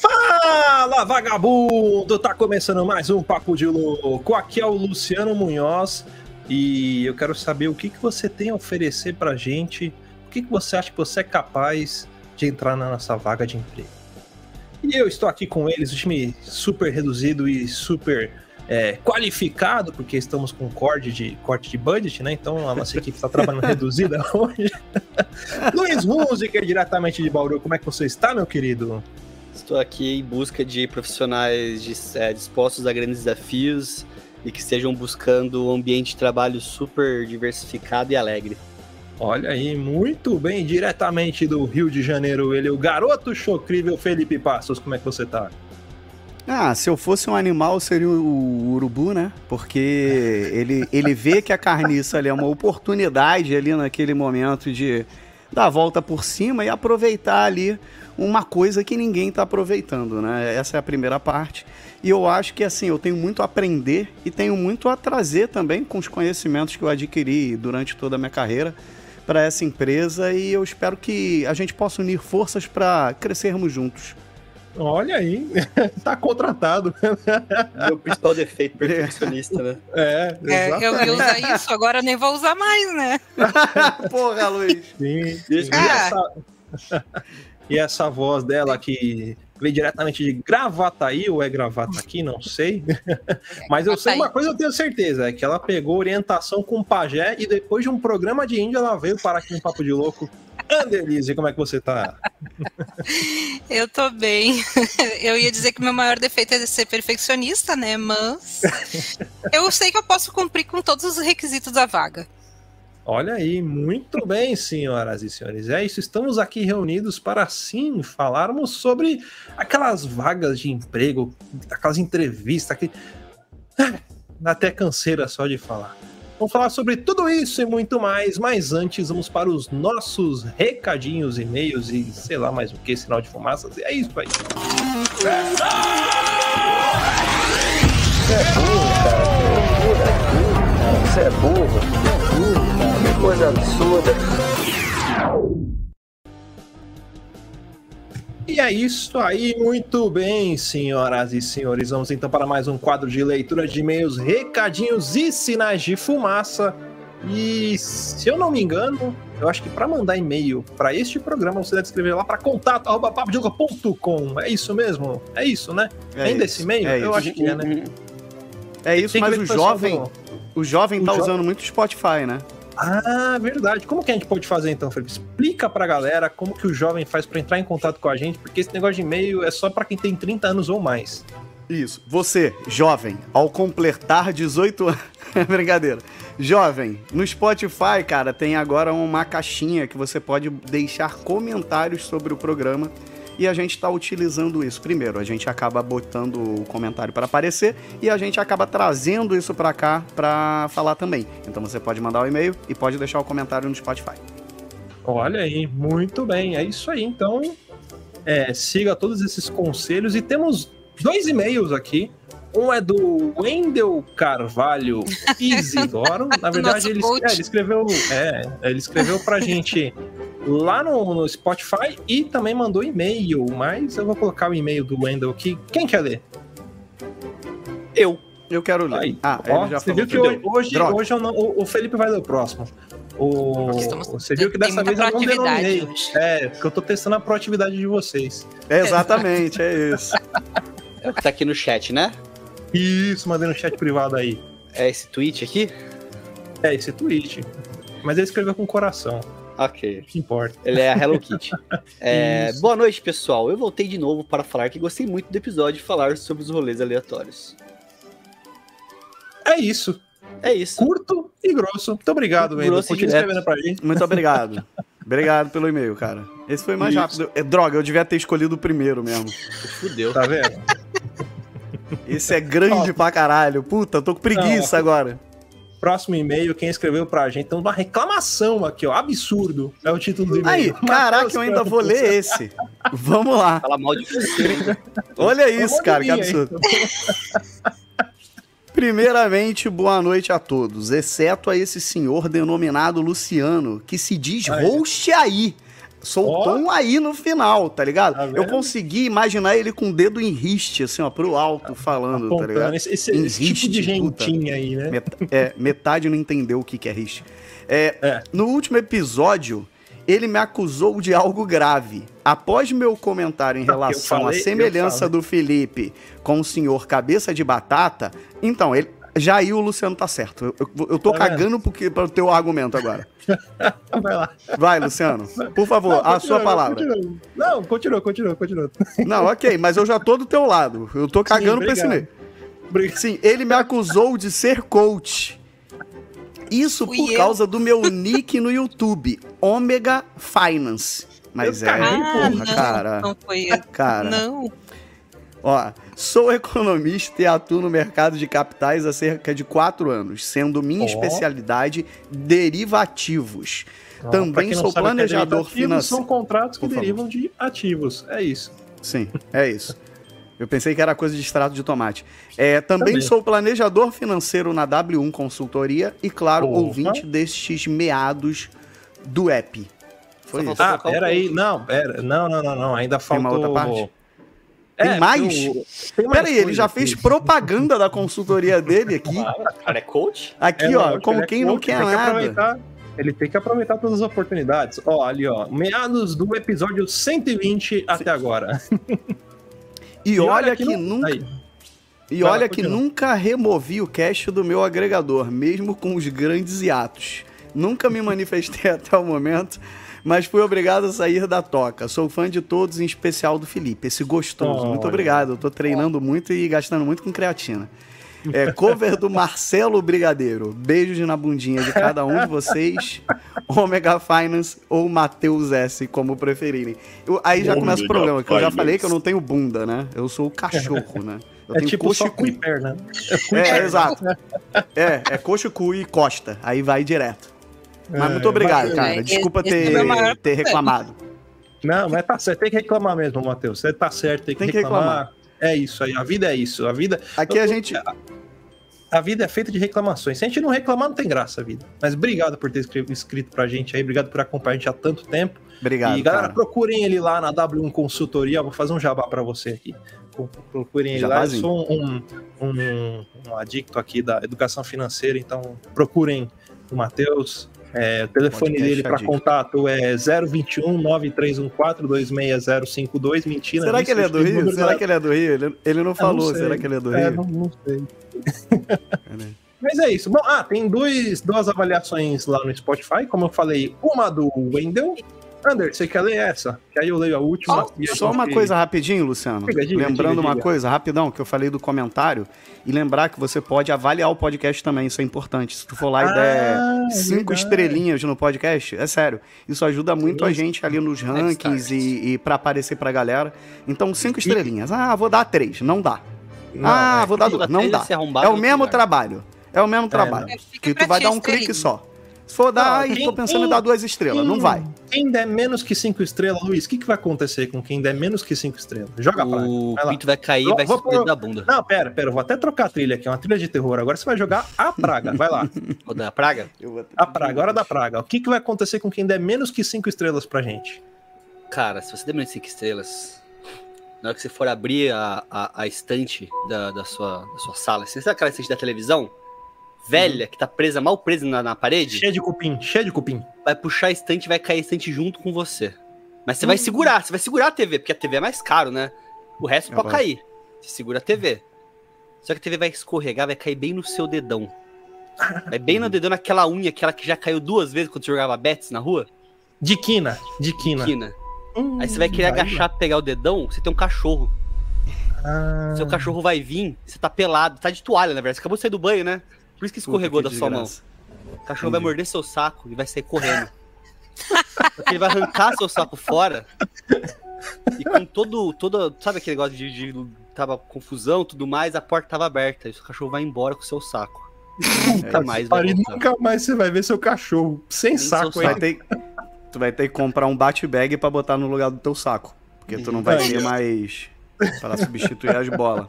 Fala, vagabundo! Tá começando mais um Papo de Louco. Aqui é o Luciano Munhoz e eu quero saber o que, que você tem a oferecer pra gente. O que, que você acha que você é capaz de entrar na nossa vaga de emprego? E eu estou aqui com eles, o time super reduzido e super é, qualificado, porque estamos com corte de, corte de budget, né? Então a nossa equipe está trabalhando reduzida hoje. Luiz Musiker, diretamente de Bauru, como é que você está, meu querido? Estou aqui em busca de profissionais de, é, dispostos a grandes desafios e que estejam buscando um ambiente de trabalho super diversificado e alegre. Olha aí, muito bem, diretamente do Rio de Janeiro, ele, o garoto chocrível Felipe Passos, como é que você tá? Ah, se eu fosse um animal, seria o urubu, né? Porque ele, ele vê que a carniça ali é uma oportunidade ali naquele momento de dar a volta por cima e aproveitar ali uma coisa que ninguém está aproveitando, né? Essa é a primeira parte. E eu acho que assim, eu tenho muito a aprender e tenho muito a trazer também com os conhecimentos que eu adquiri durante toda a minha carreira para essa empresa e eu espero que a gente possa unir forças para crescermos juntos. Olha aí, tá contratado. Meu principal defeito, perfeccionista, né? É, é, eu ia usar isso, agora nem vou usar mais, né? Porra, Luiz. Sim, sim. E, essa... e essa voz dela que veio diretamente de Gravataí, ou é gravata aqui, não sei. Mas eu sei uma coisa, eu tenho certeza, é que ela pegou orientação com o pajé e depois de um programa de índio ela veio parar aqui no Papo de Louco. Anderlise, como é que você tá? Eu tô bem. Eu ia dizer que meu maior defeito é ser perfeccionista, né? Mas eu sei que eu posso cumprir com todos os requisitos da vaga. Olha aí, muito bem, senhoras e senhores. É isso, estamos aqui reunidos para sim falarmos sobre aquelas vagas de emprego, aquelas entrevistas que. Ah, dá até canseira só de falar. Vamos falar sobre tudo isso e muito mais, mas antes vamos para os nossos recadinhos, e-mails e sei lá mais o que, sinal de fumaças. E é isso aí. Você é burro, cara. Você é burro. É. Que coisa absurda. É isso aí, muito bem, senhoras e senhores. Vamos então para mais um quadro de leitura de e-mails, recadinhos e sinais de fumaça. E se eu não me engano, eu acho que para mandar e-mail para este programa você deve escrever lá para contato@papodioga.com. É isso mesmo? É isso, né? É Ainda esse e-mail? É eu isso. acho que é, né? É isso, mas o jovem, o jovem tá usando muito o Spotify, né? Ah, verdade. Como que a gente pode fazer então, Felipe? Explica pra galera como que o jovem faz para entrar em contato com a gente, porque esse negócio de e-mail é só para quem tem 30 anos ou mais. Isso. Você, jovem, ao completar 18 anos. Brincadeira. Jovem, no Spotify, cara, tem agora uma caixinha que você pode deixar comentários sobre o programa e a gente está utilizando isso. Primeiro, a gente acaba botando o comentário para aparecer e a gente acaba trazendo isso para cá para falar também. Então você pode mandar o um e-mail e pode deixar o comentário no Spotify. Olha aí, muito bem. É isso aí. Então, é, siga todos esses conselhos e temos dois e-mails aqui. Um é do Wendel Carvalho Isidoro. Na verdade, ele, é, ele, escreveu. É, ele escreveu pra gente lá no, no Spotify e também mandou e-mail, mas eu vou colocar o e-mail do Wendel aqui. Quem quer ler? Eu. Eu quero ler. Aí, ah, ó, já você viu que hoje, hoje, hoje não, o, o, Felipe vai ler o próximo. O, você viu que dessa vez eu não denominei. É, porque eu tô testando a proatividade de vocês. É exatamente, é isso. É o que tá aqui no chat, né? Isso, mandei no chat privado aí. É esse tweet aqui? É esse tweet. Mas ele escreveu com coração. Ok. Que importa. Ele é a Hello Kitty. é, boa noite, pessoal. Eu voltei de novo para falar que gostei muito do episódio de falar sobre os rolês aleatórios. É isso. É isso. Curto e grosso. Muito obrigado, Wendel. Continue escrevendo pra gente. Muito obrigado. obrigado pelo e-mail, cara. Esse foi mais isso. rápido. É, droga, eu devia ter escolhido o primeiro mesmo. Fudeu. Tá vendo? Esse é grande pra caralho. Puta, eu tô com preguiça Não, agora. Próximo e-mail, quem escreveu pra gente, então uma reclamação aqui, ó. Absurdo. É o título do e-mail. Aí, caraca, eu ainda vou ler esse. Vamos lá. Fala mal de você. Olha isso, cara, que absurdo. Primeiramente, boa noite a todos, exceto a esse senhor denominado Luciano, que se diz host aí. Soltou Ó. um aí no final, tá ligado? Tá Eu consegui imaginar ele com o dedo em riste, assim, ó, pro alto, falando, tá ligado? Apontando. Esse, esse- esse tipo de puta. gentinha aí, né? Met- é, metade não entendeu o que, que é riste. É, É. No último episódio, ele me acusou de algo grave. Após meu comentário em relação falei- à semelhança do Felipe com o senhor Cabeça de Batata, então, ele. Já aí o Luciano tá certo. Eu, eu- eu tô Tá cagando porque, para o teu argumento agora. Vai lá. Vai, Luciano. Por favor, a Não, sua continua, palavra. continua. Não, continua, continua, continua. Não, ok, mas eu já tô do teu lado. Eu tô cagando pra esse. Obrigado. Sim, ele me acusou de ser coach. Isso Fui por eu. causa do meu nick no YouTube, Omega Finance. Mas Eu é, Ah, porra, não, cara. não foi eu. Cara, Não. Ó, sou economista e atuo no mercado de capitais há cerca de quatro anos, sendo minha Ó. especialidade derivativos. Pra Também sou é planejador derivativos, financeiro. São contratos que derivam de ativos. É isso. Sim, é isso. Eu pensei que era coisa de extrato de tomate. É, também Também. sou planejador financeiro na W1 Consultoria e, claro, Opa. ouvinte destes meados do app. Foi Só isso. Ah, colocar o pera aí. ponto. Não, pera. Não, não, não, não. Ainda Tem uma outra parte? É, Tem mais? eu- tem mais Peraí, ele já fez propaganda da consultoria dele aqui. Cara, é coach? Aqui, É, ó, como ele é quem não coach, quer tem que nada. aproveitar- Ele tem que aproveitar todas as oportunidades. Ó, ali, ó. Meados do episódio 120 até agora. E olha que não- nunca. Aí. E Vai lá, olha que continua. nunca removi o cache do meu agregador, mesmo com os grandes hiatos. Nunca me manifestei até o momento, mas fui obrigado a sair da toca. Sou fã de todos, em especial do Felipe, esse gostoso. Muito Olha. obrigado. Eu tô treinando muito e gastando muito com creatina. É, cover do Marcelo Brigadeiro. Beijos na bundinha de cada um de vocês. Omega Finance ou Matheus S, como preferirem. Eu- aí já começa o problema, que eu já falei que eu não tenho bunda, né? Eu sou o cachorro, né? Eu É tenho tipo coxa só e cu. e perna. É, exato. É, é coxa, cu e costa. Aí vai direto. Mas É, muito obrigado, mas- cara. Desculpa esse é ter, ter reclamado. Não, mas tá certo. Tem que reclamar mesmo, Matheus. Você tá certo, tem que, Tem que reclamar. É isso aí. A vida é isso. A vida, Aqui a gente. a vida é feita de reclamações. Se a gente não reclamar, não tem graça a vida. Mas obrigado por ter escrito pra gente aí. Obrigado por acompanhar a gente há tanto tempo. Obrigado. e galera, cara. procurem ele lá na W1 Consultoria. Vou fazer um jabá pra você aqui. Pro- Procurem ele lá. Eu sou um, um, um adicto aqui da educação financeira, então procurem o Matheus. É, o telefone Podcast dele para contato é 021 9314 26052. Mentira, Será que ele é do Rio? Será da- que ele é do Rio? Ele, ele não falou. não. Será que ele é do É, Rio? não, não sei. Peraí. Mas é isso. Bom, ah, tem dois, duas avaliações lá no Spotify, como eu falei, uma do Wendel. Ander, você quer ler essa? Que aí eu leio a última. Só, a só uma gente- coisa rapidinho, Luciano. Diga, diga, Lembrando diga, uma coisa, rapidão, que eu falei do comentário. E lembrar que você pode avaliar o podcast também, isso é importante. Se tu for lá e der Ah, cinco verdade. estrelinhas no podcast, é sério. Isso ajuda muito a Sim. gente ali nos rankings e, e para aparecer pra galera. Então, cinco estrelinhas. Ah, vou dar três. Não dá. Não, ah, é. vou dar duas. Não dá. É o mesmo trabalho. É o mesmo trabalho. É, fica Que tu vai dar a um clique só. Se for dar, Não, ai, quem- tô pensando em dar duas estrelas. Não quem- vai. Quem der menos que cinco estrelas, Luiz, o que, que vai acontecer com quem der menos que cinco estrelas? Joga pra O Vai lá. pinto vai cair e Vou- vai vou se pôr- da bunda. Não, pera, pera, eu vou até trocar a trilha aqui, é uma trilha de terror. Agora você vai jogar a praga. Vai lá. Ou da praga? A praga, hora da praga. O que, que vai acontecer com quem der menos que cinco estrelas pra gente? Cara, se você der menos de 5 estrelas, na hora que você for abrir a, a, a estante da, da, sua, da sua sala, você sabe aquela estante da televisão? Velha, que tá presa, mal presa na, na parede? Cheia de cupim, cheia de cupim. Vai puxar a estante e vai cair a estante junto com você. Mas você vai segurar, você vai segurar a TV, porque a TV é mais caro, né? O resto É pode cair. Você segura a TV. Só que a TV vai escorregar, vai cair bem no seu dedão. Vai bem no dedão, naquela unha, aquela que já caiu duas vezes quando você jogava bets na rua. De quina, de quina. Quina. Hum, Aí você vai querer vai, agachar pegar o dedão, você tem um cachorro. Ah, Seu cachorro vai vir, você tá pelado, tá de toalha, na verdade. Você acabou de sair do banho, né? Por isso que escorregou Puta, da que sua mão. O cachorro vai Entendi. morder seu saco e vai sair correndo. Porque ele vai arrancar seu saco fora. E com todo. todo sabe aquele negócio de, de. Tava confusão e tudo mais, a porta tava aberta. E o cachorro vai embora com o seu saco. Nunca mais vai voltar. nunca mais você vai ver seu cachorro sem Nem saco. Vai ter, tu vai ter que comprar um bate-bag pra botar no lugar do teu saco. Porque tu não vai ter mais pra substituir as bolas.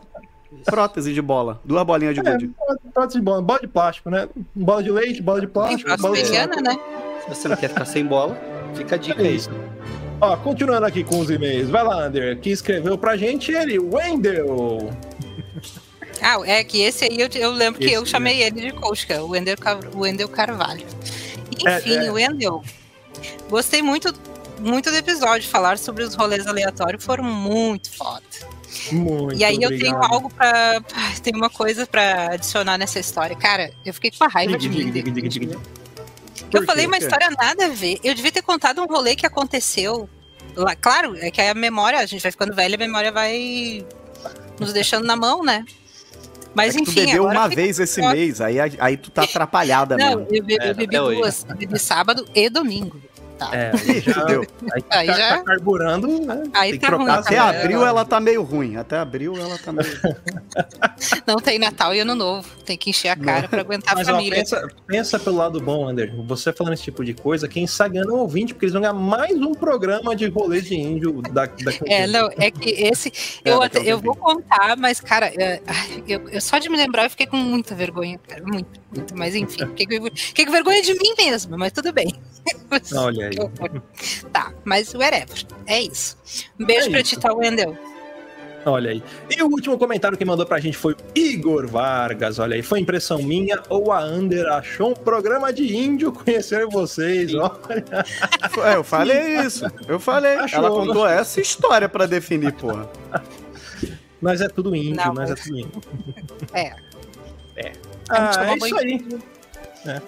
Prótese de bola. Duas bolinhas de É, gude. prótese de bola, bola de plástico, né? Bola de leite, bola de plástico, bola de mediana, né? Se você não quer ficar sem bola, fica a dica É aí. isso. Ó, continuando aqui com os e-mails. Vai lá, Ander, que escreveu pra gente ele, Wendel. Ah, é que esse aí eu, eu lembro que Esse, eu chamei ele de Kouska, o Wendel, Wendel Carvalho. Enfim, É, é. o Wendel. Gostei muito, muito do episódio. Falar sobre os rolês aleatórios foram muito foda. Muito e aí eu tenho obrigado. algo pra. ai, Tem uma coisa pra adicionar nessa história. Cara, eu fiquei com a raiva de mim. Diga, diga. Eu falei uma história nada a ver. Eu devia ter contado um rolê que aconteceu. Lá, claro, é que a memória, a gente vai ficando velha, a memória vai nos deixando na mão, né? Mas É que tu enfim, bebeu agora uma vez esse mês, aí, aí tu tá atrapalhada Não, mesmo. eu, be- É, eu bebi até hoje. duas. Eu bebi sábado e domingo. É, aí já, Fudeu. aí, Aí tá, já- tá carburando, né? Aí Tem que tá trocar ruim, Até tá regras. abril ela tá meio ruim. Até abril ela tá meio. Não tem Natal e Ano Novo. Tem que encher a cara pra aguentar a Mas ó, família. pensa, pensa pelo lado bom, Ander. Você falando esse tipo de coisa, quem está ganhando é ouvinte, porque eles vão ganhar mais um programa de rolê de índio da, da É, não, é que esse. É, Eu, a até- eu vou contar, mas, cara, é, eu, eu só de me lembrar eu fiquei com muita vergonha, cara. Muito, muito. Mas enfim, fiquei com, fiquei com vergonha de mim mesma, mas tudo bem. Olha aí. Tá, mas whatever. É isso. Um beijo É pra isso. ti, tá, Wendel. Olha aí. E o último comentário que mandou pra gente foi o Igor Vargas. Olha aí, foi impressão minha ou a Ander achou um programa de índio conhecer vocês? Olha. É, eu falei isso. Eu falei. Achou. Ela contou essa história pra definir, porra. Nós é tudo índio, Não, nós é mas- tudo índio. É. É. Ah, é isso aí. É.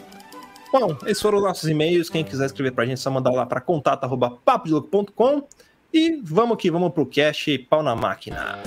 Bom, esses foram os nossos e-mails. Quem quiser escrever pra gente, é só mandar lá pra contato.papodelouco.com e vamos que vamos pro cast pau na máquina.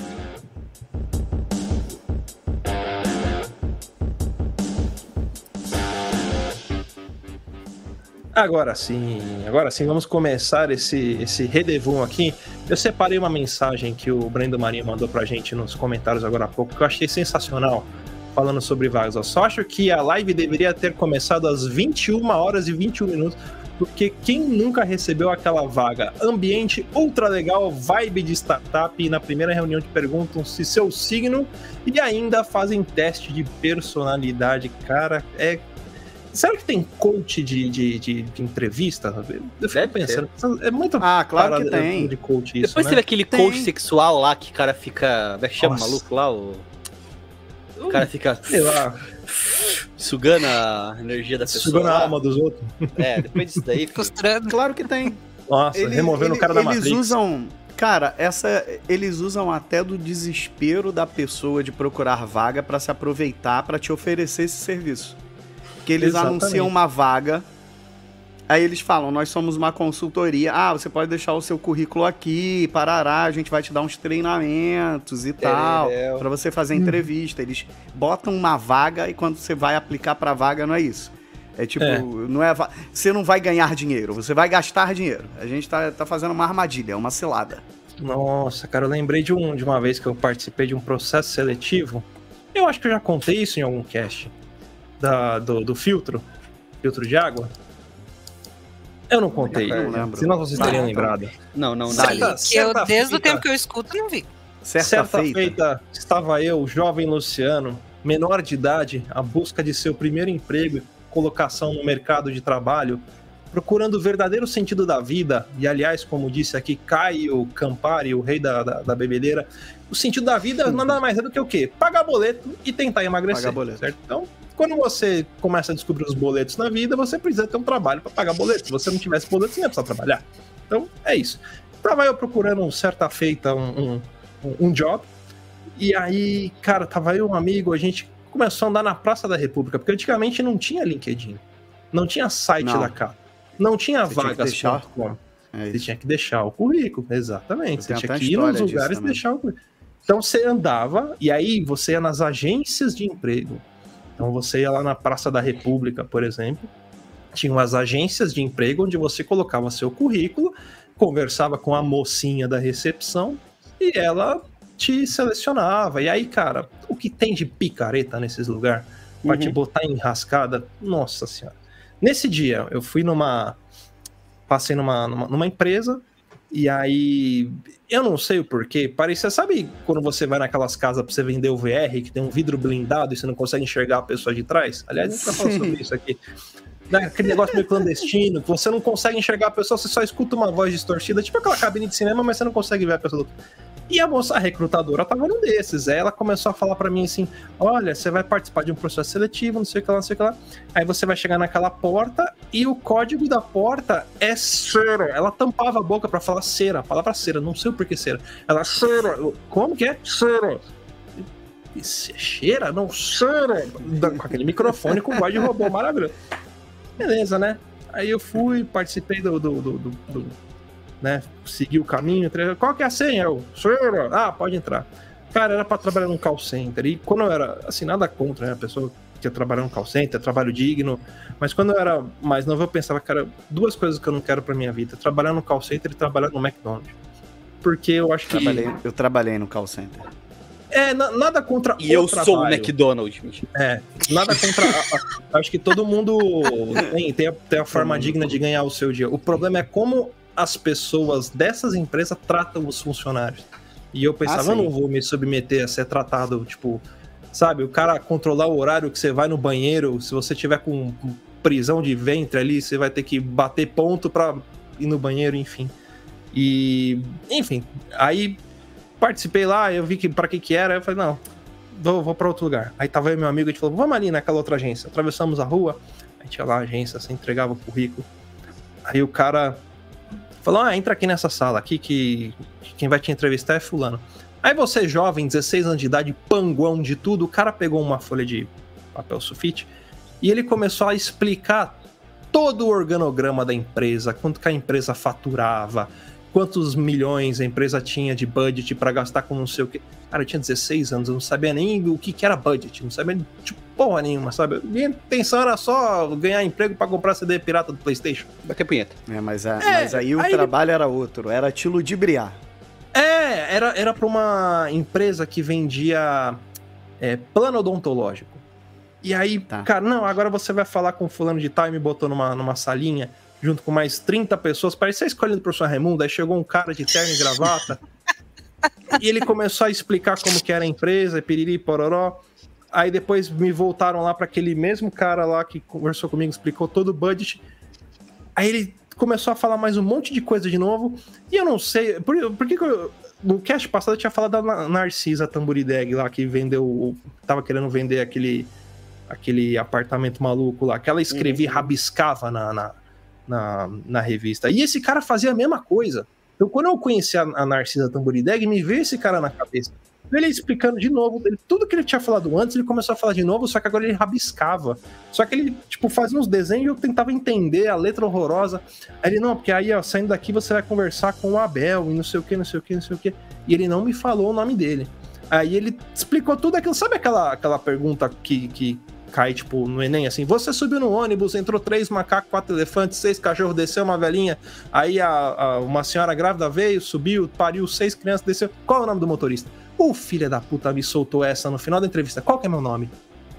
Agora sim, agora sim, vamos começar esse, esse redevum aqui. Eu separei uma mensagem que o Brendo Marinho mandou pra gente nos comentários agora há pouco, que eu achei sensacional, falando sobre vagas. Eu só acho que a live deveria ter começado às 21 horas e 21 minutos, porque quem nunca recebeu aquela vaga? Ambiente ultra legal, vibe de startup, e na primeira reunião te perguntam se seu signo e ainda fazem teste de personalidade. Cara, é Será que tem coach de, de, de, de entrevista? Eu fico Deve pensando. É muito Ah, claro que tem. de coach isso, Depois né? teve aquele Tem. coach sexual lá que o cara fica. É chama o Nossa. maluco lá? O... o cara fica Sei lá, sugando a energia da pessoa. sugando a alma dos outros. É, depois disso daí. fica- Costurando. Claro que tem. Nossa, Ele- removendo ele- o cara da eles Matrix. usam. Cara, essa eles usam até do desespero da pessoa de procurar vaga pra se aproveitar pra te oferecer esse serviço. Que eles Exatamente. anunciam uma vaga, aí eles falam: "Nós somos uma consultoria. Ah, você pode deixar o seu currículo aqui, parará, a gente vai te dar uns treinamentos e tal, Tereréu. pra você fazer entrevista". Eles botam uma vaga e quando você vai aplicar pra vaga não é isso. É tipo, É. não é você não vai ganhar dinheiro, você vai gastar dinheiro. A gente tá, tá fazendo uma armadilha, uma cilada. Nossa, cara, eu lembrei de, um, de uma vez que eu participei de um processo seletivo. Eu acho que eu já contei isso em algum cast. Da, do, do filtro. Filtro de água. Eu não contei. Eu não lembro. Senão vocês teriam Não. lembrado. Não, não, não. Certa-. Que eu, certa desde o tempo que eu escuto, não vi. Certa, Certa feita. feita, estava eu, jovem Luciano, menor de idade, à busca de seu primeiro emprego e colocação no mercado de trabalho, procurando o verdadeiro sentido da vida. E, aliás, como disse aqui Caio Campari, o rei da, da, da bebedeira, o sentido da vida nada mais é do que o quê? Pagar boleto e tentar emagrecer. Pagar boleto. Certo? Então, quando você começa a descobrir os boletos na vida, você precisa ter um trabalho para pagar boleto. Se você não tivesse boleto, você não ia precisar trabalhar. Então, é isso. Tava eu procurando um certa feita, um, um, um job. E aí, cara, tava eu um amigo, a gente começou a andar na Praça da República, porque antigamente não tinha LinkedIn, não tinha site Não. da casa, não tinha vagas.com. É Você tinha que deixar o currículo, exatamente. Você tinha que ir nos lugares e deixar o currículo. Então você andava, e aí você ia nas agências de emprego. Então você ia lá na Praça da República, por exemplo, tinha umas agências de emprego onde você colocava seu currículo, conversava com a mocinha da recepção e ela te selecionava. E aí, cara, o que tem de picareta nesses lugares pra Uhum. te botar enrascada, nossa senhora. Nesse dia, eu fui numa. Passei numa, numa, numa empresa E aí, eu não sei o porquê, parecia, sabe quando você vai naquelas casas pra você vender o VR, que tem um vidro blindado e você não consegue enxergar a pessoa de trás? Aliás, a gente vai falar sobre isso aqui. Né, Aquele negócio meio clandestino, que você não consegue enxergar a pessoa, você só escuta uma voz distorcida, tipo aquela cabine de cinema, mas você não consegue ver a pessoa. E a moça a recrutadora tava num desses. Aí ela começou a falar pra mim assim: olha, você vai participar de um processo seletivo, não sei o que lá, não sei o que lá. Aí você vai chegar naquela porta e o código da porta é cera. Ela tampava a boca pra falar cera, a palavra cera, não sei o porquê cera. Ela cera. Como que é? Cera. Cheira? Não, cera. Com aquele microfone com voz de robô maravilhoso. Beleza, né? Aí eu fui, participei do. do, do, do- do- né? Segui o caminho. Qual que é a senha? Eu, senhora, ah, pode entrar. Cara, era pra trabalhar num call center. E quando eu era, assim, nada contra, né? A pessoa que ia trabalhar num call center, trabalho digno. Mas quando eu era mais novo, eu pensava, cara, duas coisas que eu não quero pra minha vida: trabalhar no call center e trabalhar no McDonald's. Porque eu acho que. Trabalhei, eu trabalhei no call center. É, na- nada contra E eu trabalho. sou o McDonald's. É, nada contra. a- a- acho que todo mundo tem, tem, a, tem a forma digna de ganhar o seu dia. O problema é como as pessoas dessas empresas tratam os funcionários. E eu pensava, Ah, eu não vou me submeter a ser tratado, tipo, sabe, o cara controlar o horário que você vai no banheiro, se você tiver com com prisão de ventre ali, você vai ter que bater ponto pra ir no banheiro, enfim. E, enfim, aí participei lá, eu vi que para que que era, eu falei, não, vou, vou para outro lugar. Aí tava e meu amigo, a gente falou, vamos ali naquela outra agência. Atravessamos a rua, aí tinha lá a agência, você entregava o currículo. Aí o cara falou, ah, entra aqui nessa sala aqui que que quem vai te entrevistar é fulano. Aí você, jovem, 16 anos de idade, panguão de tudo, o cara pegou uma folha de papel sulfite e ele começou a explicar todo o organograma da empresa, quanto que a empresa faturava, quantos milhões a empresa tinha de budget pra gastar com não sei o que. Cara, eu tinha 16 anos, eu não sabia nem o que, que era budget, não sabia de porra nenhuma, sabe? Minha intenção era só ganhar emprego pra comprar CD pirata do PlayStation. Daqui a punheta. É, mas, a- É, mas aí o aí ele- trabalho era outro, era te ludibriar. É, era, era pra uma empresa que vendia é, plano odontológico. E aí, Tá. cara, não, agora você vai falar com fulano de tal e me botou numa, numa salinha, junto com mais 30 pessoas, parecia escolhido por sua Raimundo, aí chegou um cara de terno e gravata, e ele começou a explicar como que era a empresa, e piriri, pororó. Aí depois me voltaram lá para aquele mesmo cara lá que conversou comigo, explicou todo o budget. Aí ele começou a falar mais um monte de coisa de novo. E eu não sei. Por, por que, que eu. No cast passado eu tinha falado da Na- Narcisa Tamburideg lá, que vendeu. o- Tava querendo vender aquele. Aquele apartamento maluco lá, que ela escrevia, Uhum. rabiscava na, na, na, na revista. E esse cara fazia a mesma coisa. Então, quando eu conheci a, a Narcisa Tamburideg, me veio esse cara na cabeça. Ele explicando de novo, ele- tudo que ele tinha falado antes, ele começou a falar de novo, só que agora ele rabiscava. Só que ele, tipo, fazia uns desenhos e eu tentava entender a letra horrorosa. Aí ele, não, porque aí, ó, saindo daqui você vai conversar com o Abel e não sei o que, não sei o que, não sei o que. E ele não me falou o nome dele. Aí ele explicou tudo aquilo. Sabe aquela, aquela pergunta que, que cai, tipo, no Enem, assim? Você subiu no ônibus, entrou três macacos, quatro elefantes, seis cachorros, desceu uma velhinha. Aí a, a- uma senhora grávida veio, subiu, pariu seis crianças, desceu. Qual é o nome do motorista? O filho da puta me soltou essa no final da entrevista. Qual que é meu nome?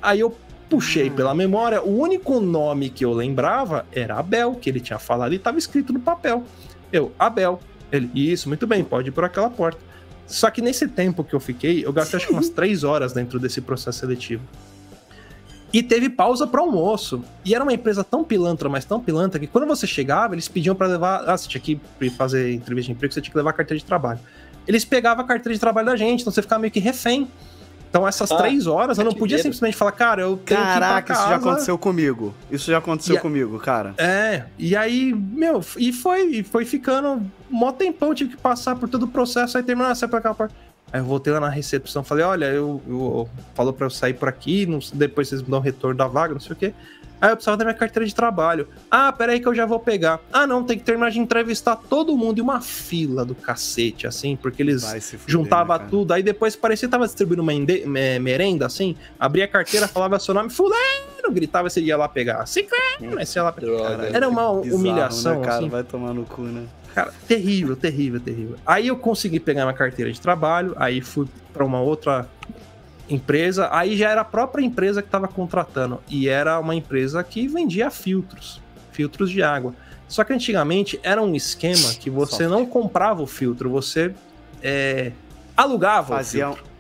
Aí eu puxei pela memória. O único nome que eu lembrava era Abel, que ele tinha falado e estava escrito no papel. Eu, Abel. Ele, isso, muito bem, pode ir por aquela porta. Só que nesse tempo que eu fiquei, eu gastei acho que umas três horas dentro desse processo seletivo. E teve pausa para almoço. E era uma empresa tão pilantra, mas tão pilantra, que quando você chegava, eles pediam para levar. Ah, você tinha que ir fazer entrevista de emprego, você tinha que levar a carteira de trabalho. Eles pegavam a carteira de trabalho da gente, então você ficava meio que refém. Então, essas Ah, três horas, eu não podia medo. simplesmente falar, cara, eu tenho Caraca, que ir pra isso já aconteceu comigo. Isso já aconteceu E a- comigo, cara. É, e aí, meu, e foi, e foi ficando mó tempão, tive que passar por todo o processo, aí terminou, sai pra cá, pra... Aí eu voltei lá na recepção, falei, olha, eu, eu falou pra eu sair por aqui, não- depois vocês me dão retorno da vaga, não sei o quê. Aí eu precisava da minha carteira de trabalho. Ah, peraí que eu já vou pegar. Ah, não, tem que terminar de entrevistar todo mundo e uma fila do cacete, assim, porque eles Vai se fuder, juntava né, tudo, aí depois parecia que tava distribuindo uma merenda, assim, abria a carteira, falava seu nome, fulano, gritava se ia lá pegar. Ciclano, aí você ia lá pegar. Droga. Era uma Bizarro, humilhação, né, cara? assim. Vai tomar no cu, né? Cara, terrível, terrível, terrível. Aí eu consegui pegar minha carteira de trabalho, aí fui pra uma outra empresa, aí já era a própria empresa que estava contratando, e era uma empresa que vendia filtros, filtros de água. Só que antigamente era um esquema que você não comprava o filtro, você é, alugava Fazia, o filtro.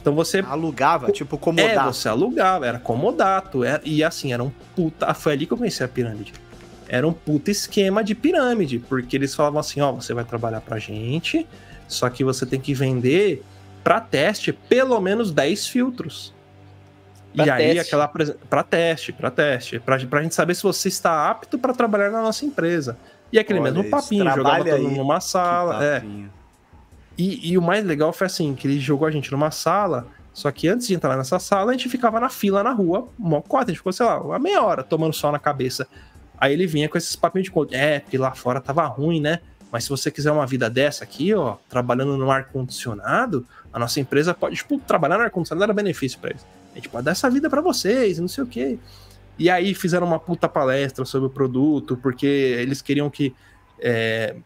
Então você alugava, tipo, é, comodato. você alugava, era comodato. Era, e assim, era um puta. Foi ali que eu conheci a pirâmide. Era um puta esquema de pirâmide, porque eles falavam assim: ó, você vai trabalhar pra gente, só que você tem que vender pra teste pelo menos 10 filtros. Pra e aí, teste. aquela. presen- Pra teste, pra teste. Pra, pra gente saber se você está apto pra trabalhar na nossa empresa. E aquele Olha mesmo isso, papinho, jogava todo mundo aí. numa sala. É. E, e o mais legal foi assim, que ele jogou a gente numa sala, só que antes de entrar nessa sala, a gente ficava na fila na rua, mó cota, a gente ficou, sei lá, uma meia hora tomando sol na cabeça. Aí ele vinha com esses papinhos de conta, é, porque lá fora tava ruim, né? Mas se você quiser uma vida dessa aqui, ó, trabalhando no ar-condicionado, a nossa empresa pode, tipo, trabalhar no ar-condicionado era benefício pra eles. A gente pode dar essa vida pra vocês, não sei o quê. E aí fizeram uma puta palestra sobre o produto, porque eles queriam que é,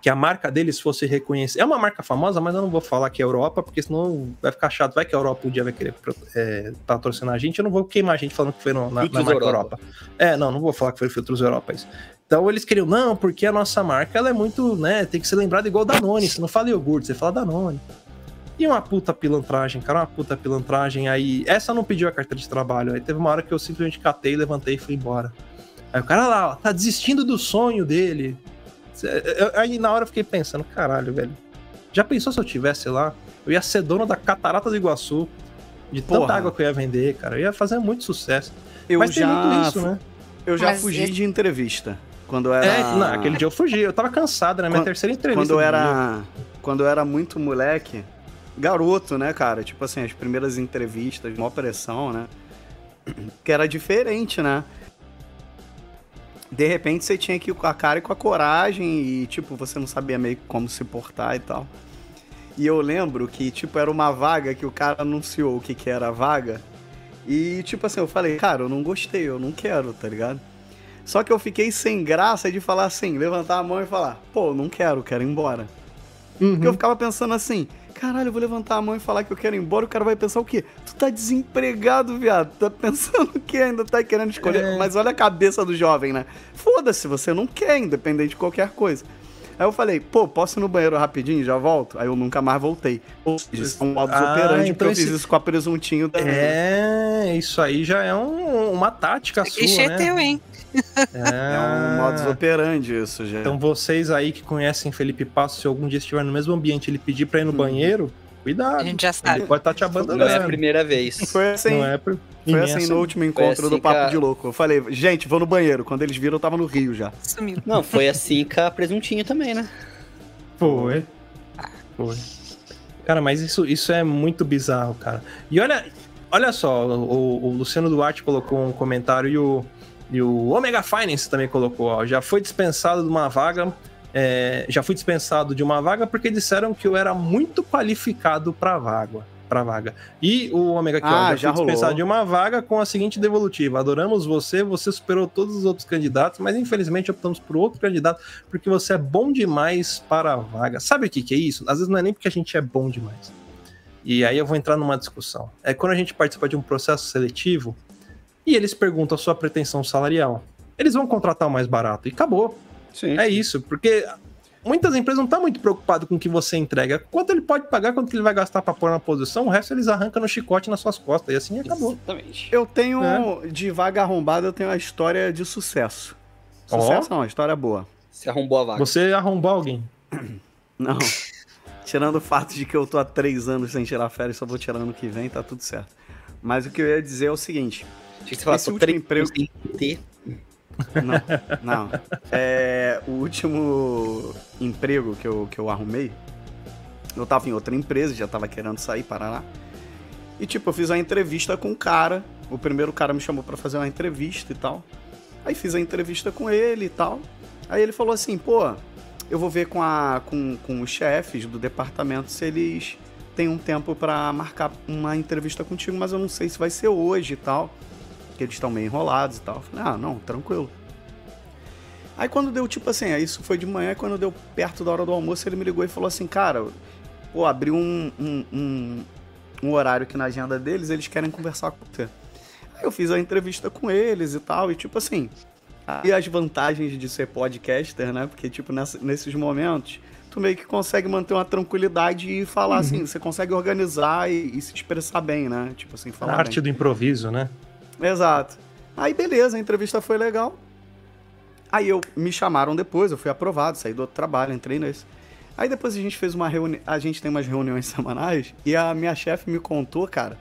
que a marca deles fosse reconhecida. É uma marca famosa, mas eu não vou falar que é Europa, porque senão vai ficar chato. Vai que a Europa um dia vai querer é, patrocinar a gente. Eu não vou queimar a gente falando que foi no, na, na marca Europa. Europa. É, não, não vou falar que foi Filtros Europa. Isso. Então eles queriam, não, porque a nossa marca ela é muito, né? Tem que ser lembrada igual Danone. Você não fala iogurte, você fala Danone. E uma puta pilantragem, cara, uma puta pilantragem. Aí, essa não pediu a carteira de trabalho. Aí teve uma hora que eu simplesmente catei, levantei e fui embora. Aí o cara lá, ó, tá desistindo do sonho dele. Aí na hora eu fiquei pensando, caralho, velho. Já pensou se eu tivesse lá? Eu ia ser dono da Catarata do Iguaçu. De tanta Porra. água que eu ia vender, cara. Eu ia fazer muito sucesso. Eu Mas tem já, muito isso, né? eu já Mas fugi esse- de entrevista. Quando eu era. É, não, aquele dia eu fugi. Eu tava cansado, né? Minha Quando- terceira entrevista. quando eu do dia. era. Quando eu era muito moleque, garoto, né, cara? Tipo assim, as primeiras entrevistas, maior pressão, né? Que era diferente, né? De repente você tinha que ir com a cara e com a coragem e, tipo, você não sabia meio como se portar e tal. E eu lembro que, tipo, era uma vaga que o cara anunciou o que que era a vaga. E, tipo assim, eu falei, cara, eu não gostei, eu não quero, tá ligado? Só que eu fiquei sem graça de falar assim, levantar a mão e falar, pô, eu não quero, quero ir embora. Uhum. Porque eu ficava pensando assim, caralho, eu vou levantar a mão e falar que eu quero ir embora, o cara vai pensar o quê? Tu tá desempregado, viado. Tá pensando que ainda tá querendo escolher. É. Mas olha a cabeça do jovem, né? Foda-se, você não quer, independente de qualquer coisa. Aí eu falei, pô, posso ir no banheiro rapidinho, já volto? Aí eu nunca mais voltei. Ou seja, isso é um modus Ah, operandi, então porque eu fiz isso com a presuntinho da... É, isso aí já é um- uma tática sua, Clichê né? teu, hein? É um modus operandi isso, já. Então vocês aí que conhecem Felipe Passo, se algum dia estiver no mesmo ambiente e ele pedir pra ir no banheiro, cuidado. A gente já sabe. Ele pode estar te Não é a abandonando. primeira vez. Foi assim, Não é por... e foi assim essa- no último encontro assim do Papo a- de Louco. Eu falei, gente, vou no banheiro. Quando eles viram, eu tava no Rio já. Sumiu. Não, foi assim com a presuntinho também, né? Foi. Foi. Cara, mas isso, isso é muito bizarro, cara. E olha, olha só, o, o Luciano Duarte colocou um comentário e o, e o Omega Finance também colocou, ó, já foi dispensado de uma vaga, é, já fui dispensado de uma vaga porque disseram que eu era muito qualificado pra vaga. Pra vaga. E o Omega aqui, ó, Ah, já, já fui dispensado rolou. de uma vaga com a seguinte devolutiva: adoramos você, você superou todos os outros candidatos, mas infelizmente optamos por outro candidato porque você é bom demais para a vaga. Sabe o que, que é isso? Às vezes não é nem porque a gente é bom demais. E aí eu vou entrar numa discussão. É quando a gente participa de um processo seletivo e eles perguntam a sua pretensão salarial. Eles vão contratar o mais barato e acabou. Sim. É isso, porque muitas empresas não estão muito preocupadas com o que você entrega. Quanto ele pode pagar, quanto ele vai gastar para pôr na posição, o resto eles arrancam no chicote nas suas costas e assim acabou. Exatamente. Eu tenho, É. de vaga arrombada, eu tenho uma história de sucesso. Sucesso não, uma história boa. Se arrombou a vaga. Você arrombou alguém. Não. Tirando o fato de que eu tô há três anos sem tirar férias, só vou tirar ano que vem, tá tudo certo. Mas o que eu ia dizer é o seguinte. Tinha que você falar, esse tô último três emprego- sem ter. Não, não. É, o último emprego que eu, que eu arrumei, eu tava em outra empresa, já tava querendo sair, Paraná. E tipo, eu fiz uma entrevista com um cara. O primeiro cara me chamou pra fazer uma entrevista e tal. Aí fiz a entrevista com ele e tal. Aí ele falou assim, pô, eu vou ver com, a, com, com os chefes do departamento se eles têm um tempo pra marcar uma entrevista contigo, mas eu não sei se vai ser hoje e tal. Que eles estão meio enrolados e tal. Eu falei, ah, não, tranquilo. Aí quando deu, tipo assim, isso foi de manhã, quando deu perto da hora do almoço, ele me ligou e falou assim, cara, pô, abriu um, um, um, um horário aqui na agenda deles, eles querem conversar com você. Aí eu fiz a entrevista com eles e tal, e tipo assim, E as vantagens de ser podcaster, né? Porque, tipo, nessa- nesses momentos, tu meio que consegue manter uma tranquilidade e falar Uhum. assim, você consegue organizar e, e se expressar bem, né? Tipo assim, A falar arte bem. do improviso, né? Exato. Aí beleza, a entrevista foi legal. Aí eu me chamaram depois, eu fui aprovado, saí do outro trabalho, entrei nesse. Aí depois a gente fez uma reunião, a gente tem umas reuniões semanais e a minha chefe me contou, cara,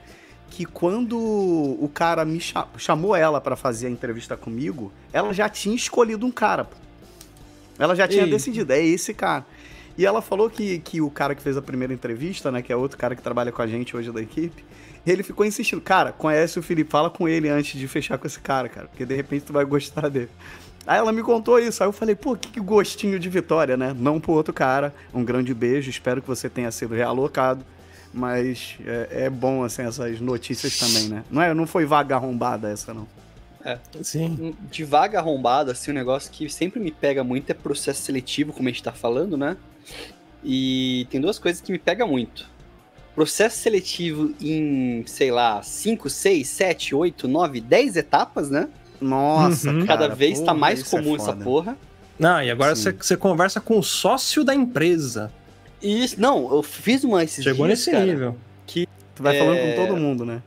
que quando o cara me cha- chamou ela pra fazer a entrevista comigo, ela já tinha escolhido um cara. pô. Ela já tinha Ei. decidido, é esse cara. E ela falou que, que o cara que fez a primeira entrevista, né, que é outro cara que trabalha com a gente hoje da equipe, ele ficou insistindo, cara, conhece o Felipe, fala com ele antes de fechar com esse cara, cara, porque de repente tu vai gostar dele. Aí ela me contou isso, aí eu falei, pô, que gostinho de vitória, né? Não pro outro cara, um grande beijo, espero que você tenha sido realocado, mas é, é bom, assim, essas notícias também, né? Não, é, não foi vaga arrombada essa, não. Sim. de vaga arrombada, assim, um negócio que sempre me pega muito é processo seletivo, como a gente tá falando, né? E tem duas coisas que me pega muito. Processo seletivo em, sei lá, 5, 6, 7, 8, 9, 10 etapas, né? Nossa, Uhum. cara, Cada vez tá porra, mais isso é comum essa foda. porra. Não, e agora você você conversa com o sócio da empresa. E, não, eu fiz uma esses Chegou dias, nesse cara. nível. Tu vai falando É. com todo mundo, né?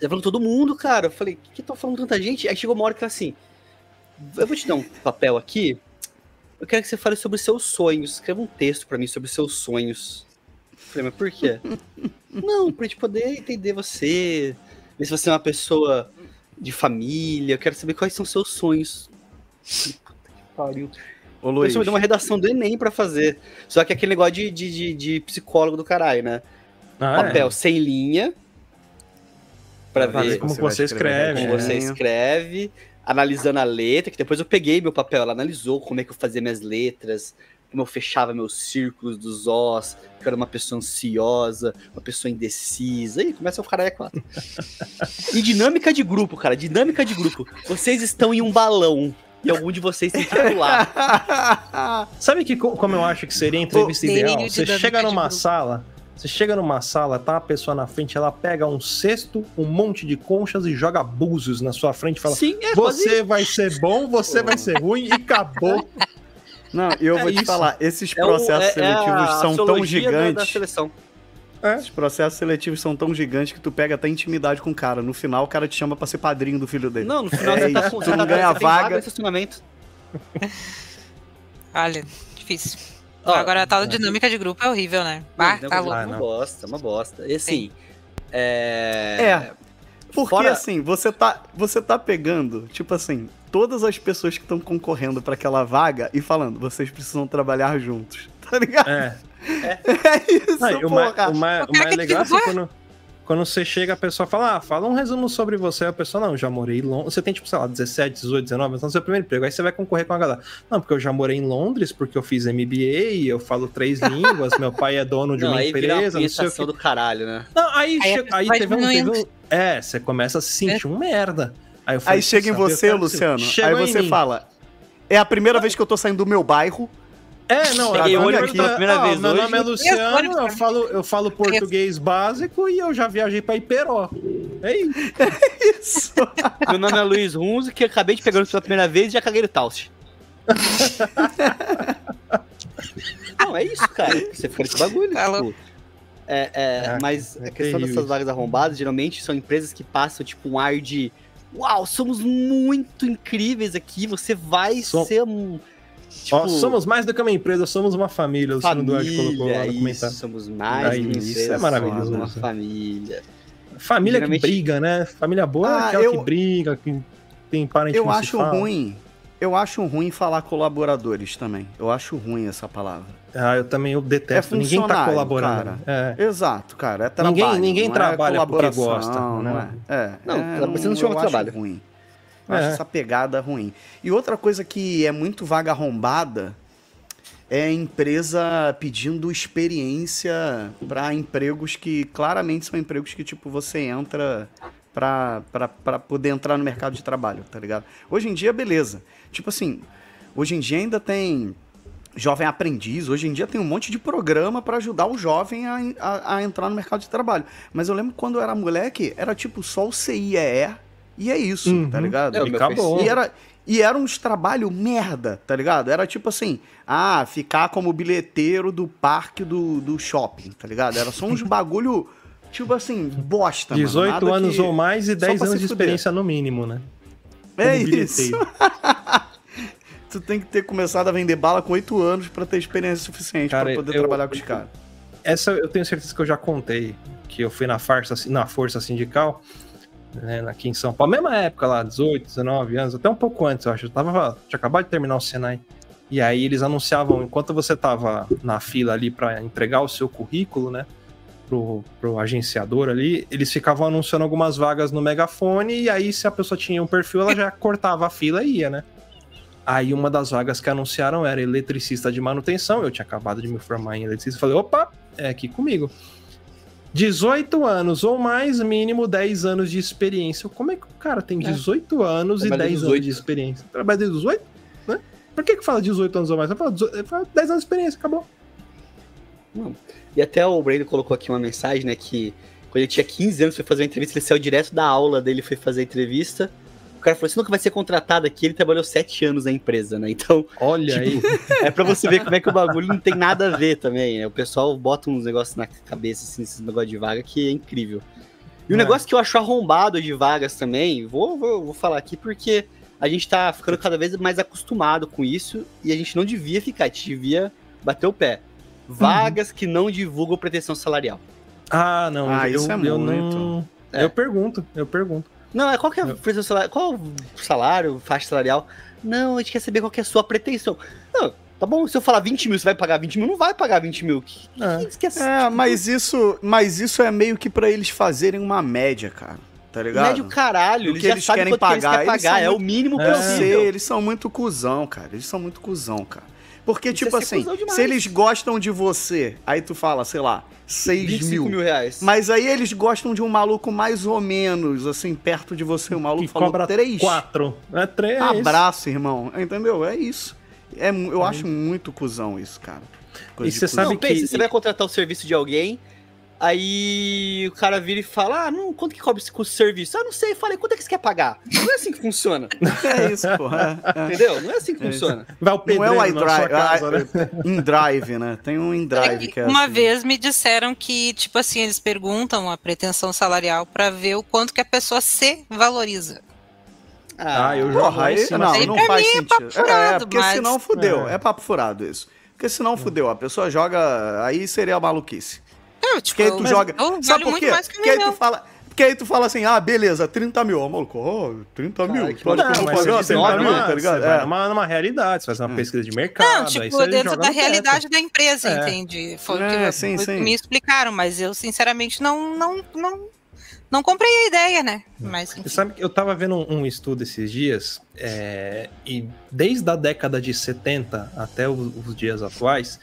Tá falando todo mundo, cara. Eu falei, o que que tá falando tanta gente? Aí chegou uma hora que assim, eu vou te dar um papel aqui. Eu quero que você fale sobre seus sonhos. Escreva um texto pra mim sobre seus sonhos. Eu falei, mas por quê? Não, pra gente poder entender você. Ver se você é uma pessoa de família. Eu quero saber quais são seus sonhos. Eu Puta que pariu. Ô, A Luiz, pessoa me deu uma redação do Enem pra fazer. Só que é aquele negócio de, de, de, de psicólogo do caralho, né? Ah, Papel é. sem linha. Pra Pra ver como vai você escreve, como É. você escreve, analisando a letra, que depois eu peguei meu papel, ela analisou como é que eu fazia minhas letras, como eu fechava meus círculos dos Os, que eu era uma pessoa ansiosa, uma pessoa indecisa, e começa a ficar aí quatro. e dinâmica de grupo, cara, dinâmica de grupo. Vocês estão em um balão, e algum de vocês tem que pular. Sabe que, co- como eu acho que seria a entrevista Delírio ideal? de Você chega numa grupo. sala, você chega numa sala, tá uma pessoa na frente, ela pega um cesto, um monte de conchas e joga búzios na sua frente e fala: Sim, é Você vai ser bom, você vai ser ruim e acabou. Não, eu É vou te isso. falar, esses é o- processos é- é seletivos são tão sociologia da- Da, gigantes. seleção. Esses processos seletivos são tão gigantes que tu pega até intimidade com o cara. No final, o cara te chama pra ser padrinho do filho dele. Não, no final É você tá com tu não você ganha vaga. estacionamento. Olha, difícil. Ó, Agora a tal dinâmica de grupo é horrível, né? Ah, Não, tá não, louco. Ah, Uma bosta, uma bosta. E assim, é... É. Porque Fora- assim, você tá, você tá pegando, tipo assim, todas as pessoas que estão concorrendo pra aquela vaga e falando, vocês precisam trabalhar juntos. Tá ligado? É. É isso, Não, o, mais, porra. o, mais, O o cara mais legal é assim, quando, quando você chega, a pessoa fala, ah, fala um resumo sobre você. A pessoa, não, já morei em Londres. Você tem, tipo, sei lá, 17, 18, 19, então é o seu primeiro emprego. Aí você vai concorrer com a galera. Não, porque eu já morei em Londres, porque eu fiz MBA, eu falo três línguas, meu pai é dono de Não, uma aí vira uma empresa, não sei o quê. do caralho, né? Não, aí, Aí aí teve, um, teve um- É, você começa a se sentir um merda. Aí, eu falei, Aí chega em "Sabe, eu você, que Luciano. chegou Aí você mim. fala: É a primeira vez que eu tô saindo do meu bairro. É, não, aqui tô- pela primeira ah, vez Meu hoje. nome é Luciano, eu falo, eu falo português básico e eu já viajei pra Iperó. É isso. Isso. Meu nome é Luiz Runzo, que eu acabei de pegar pela primeira vez e já caguei no Taust. Não, é isso, cara. Você fica nesse bagulho. Tá tipo, é, é, É, mas é a questão terrível dessas vagas arrombadas, geralmente, são empresas que passam, tipo, um ar de Uau, somos muito incríveis aqui, você vai Som- ser um... Tipo, Ó, somos mais do que uma empresa, somos uma família. O Luciano Duarte colocou lá no família, comentário. isso, somos mais Aí, do que uma isso empresa, é maravilhoso, somos uma Luciano. família. Família Geralmente- que briga, né? Família boa é Ah, aquela eu- que briga, que tem parente Eu não acho fala. ruim. Eu acho ruim falar colaboradores também. Eu acho ruim essa palavra. Ah, eu também eu detesto. É Ninguém tá colaborando. É. Exato, cara. É trabalho. Ninguém- ninguém não trabalha é porque gosta, Não, né? é. é Não, é, tá precisando de um eu acho trabalho. ruim. Eu acho É. essa pegada ruim. E outra coisa que é muito vaga arrombada é a empresa pedindo experiência para empregos que claramente são empregos que, tipo, você entra pra poder entrar no mercado de trabalho, tá ligado? Hoje em dia, beleza. Tipo assim, hoje em dia ainda tem jovem aprendiz, hoje em dia tem um monte de programa para ajudar o jovem a, a, a entrar no mercado de trabalho. Mas eu lembro quando eu era moleque, era tipo só o CIEE e é isso, Uhum. tá ligado? É, o E acabou. E era, E era uns trabalho merda, tá ligado? Era tipo assim, ah, ficar como bilheteiro do parque do, do shopping, tá ligado? Era só uns bagulho, tipo assim, bosta, mano. 18 Nada anos que- ou mais e só 10 pra anos de experiência no mínimo, né? É Como isso. bilheteiro. tu tem que ter começado a vender bala com 8 anos pra ter experiência suficiente pra poder eu- trabalhar com os caras. Essa eu tenho certeza que eu já contei, que eu fui na farsa, na força sindical, né, aqui em São Paulo, mesma época lá, 18, 19 anos, até um pouco antes, eu acho. Eu tava, tinha acabado de terminar o Senai. E aí eles anunciavam, enquanto você tava na fila ali para entregar o seu currículo, né, pro, pro agenciador ali, eles ficavam anunciando algumas vagas no megafone, e aí se a pessoa tinha um perfil, ela já cortava a fila e ia, né? Aí uma das vagas que anunciaram era eletricista de manutenção, eu tinha acabado de me formar em eletricista, falei, opa, é aqui comigo. 18 anos ou mais, mínimo 10 anos de experiência. Como é que o cara tem 18 anos e Trabalha 10 18. anos de experiência? Trabalha desde 18? Né? Por que que fala 18 anos ou mais? Ele fala 18 ele fala 10 anos de experiência, acabou. E até o Brandon colocou aqui uma mensagem, né? Que quando ele tinha 15 anos, foi fazer uma entrevista, ele saiu direto da aula dele, foi fazer a entrevista. O cara falou: você nunca vai ser contratado aqui. Ele trabalhou 7 anos na empresa, né? Então, Olha aí. é pra você ver como é que o bagulho não tem nada a ver também, né? O pessoal bota uns negócios na cabeça, assim, esse negócio de vaga, que é incrível. E o É. negócio que eu acho arrombado de vagas também, vou, vou, vou falar aqui porque a gente tá ficando cada vez mais acostumado com isso e a gente não devia ficar, a gente devia bater o pé. Vagas que não divulgam pretensão salarial. Ah, não. Ah, eu, isso é eu muito. não. É. Eu pergunto, eu pergunto. Não, é qual que é pretensão salarial? Qual o salário, faixa salarial? Não, a gente quer saber qual que é a sua pretensão. Não, tá bom, se eu falar 20 mil, você vai pagar 20 mil? Não vai pagar 20 mil. Que, que, É. que, É, mas isso, mas isso é meio que pra eles fazerem uma média, cara. Tá ligado? Médio caralho, O eles eles querem quanto que eles pagar, querem eles pagar. são É o muito- mínimo É. Eu sei, possível. eles são muito cuzão, cara. Eles são muito cuzão, cara. Porque, Isso tipo é assim, demais. se eles gostam de você, aí tu fala, sei lá, 6 25 mil. mil reais. Mas aí eles gostam de um maluco mais ou menos, assim, perto de você. O maluco Que falou cobra 3. 4. É 3. Abraço, irmão. Entendeu? É isso. É, eu acho muito cuzão isso, cara. Coisa E você sabe Não, pensa, que- você vai contratar o serviço de alguém, aí o cara vira e fala, ah, não, quanto que cobra esse custo de serviço? Ah, não sei, falei, quanto é que você quer pagar? Não é assim que funciona, É isso, porra. É, é. entendeu? Não é assim que É funciona. Vai o Não é o iDrive. casa, né? ah, InDrive, né? Tem um InDrive que é Uma assim. vez me disseram que, tipo assim, eles perguntam a pretensão salarial pra ver o quanto que a pessoa se valoriza. Ah, eu jogo Porra, aí, cima. não, Aí não pra faz mim é sentido. papo furado, é, porque mas- senão fudeu. É. É. papo furado isso. Porque senão fudeu. A pessoa joga. Aí seria maluquice. Eu, tipo, Porque aí tu joga. eu Sabe por muito quê? mais que Porque aí tu fala. Porque aí tu fala assim, ah, beleza, 30 mil. Ó, maluco, ó, 30 mil. Caralho, que Tu acha que eu vou pagar você 30 vai mil, tá ligado? É. numa realidade, você faz uma pesquisa de mercado. Não, aí tipo, você dentro joga da realidade da empresa, É. entende? Foi o É, que, sim, foi o que sim. me explicaram, mas eu, sinceramente, não, não, não, não comprei a ideia, né? Mas, enfim. Você sabe que eu tava vendo um, um estudo esses dias, é, e desde a década de 70 até o- os dias atuais,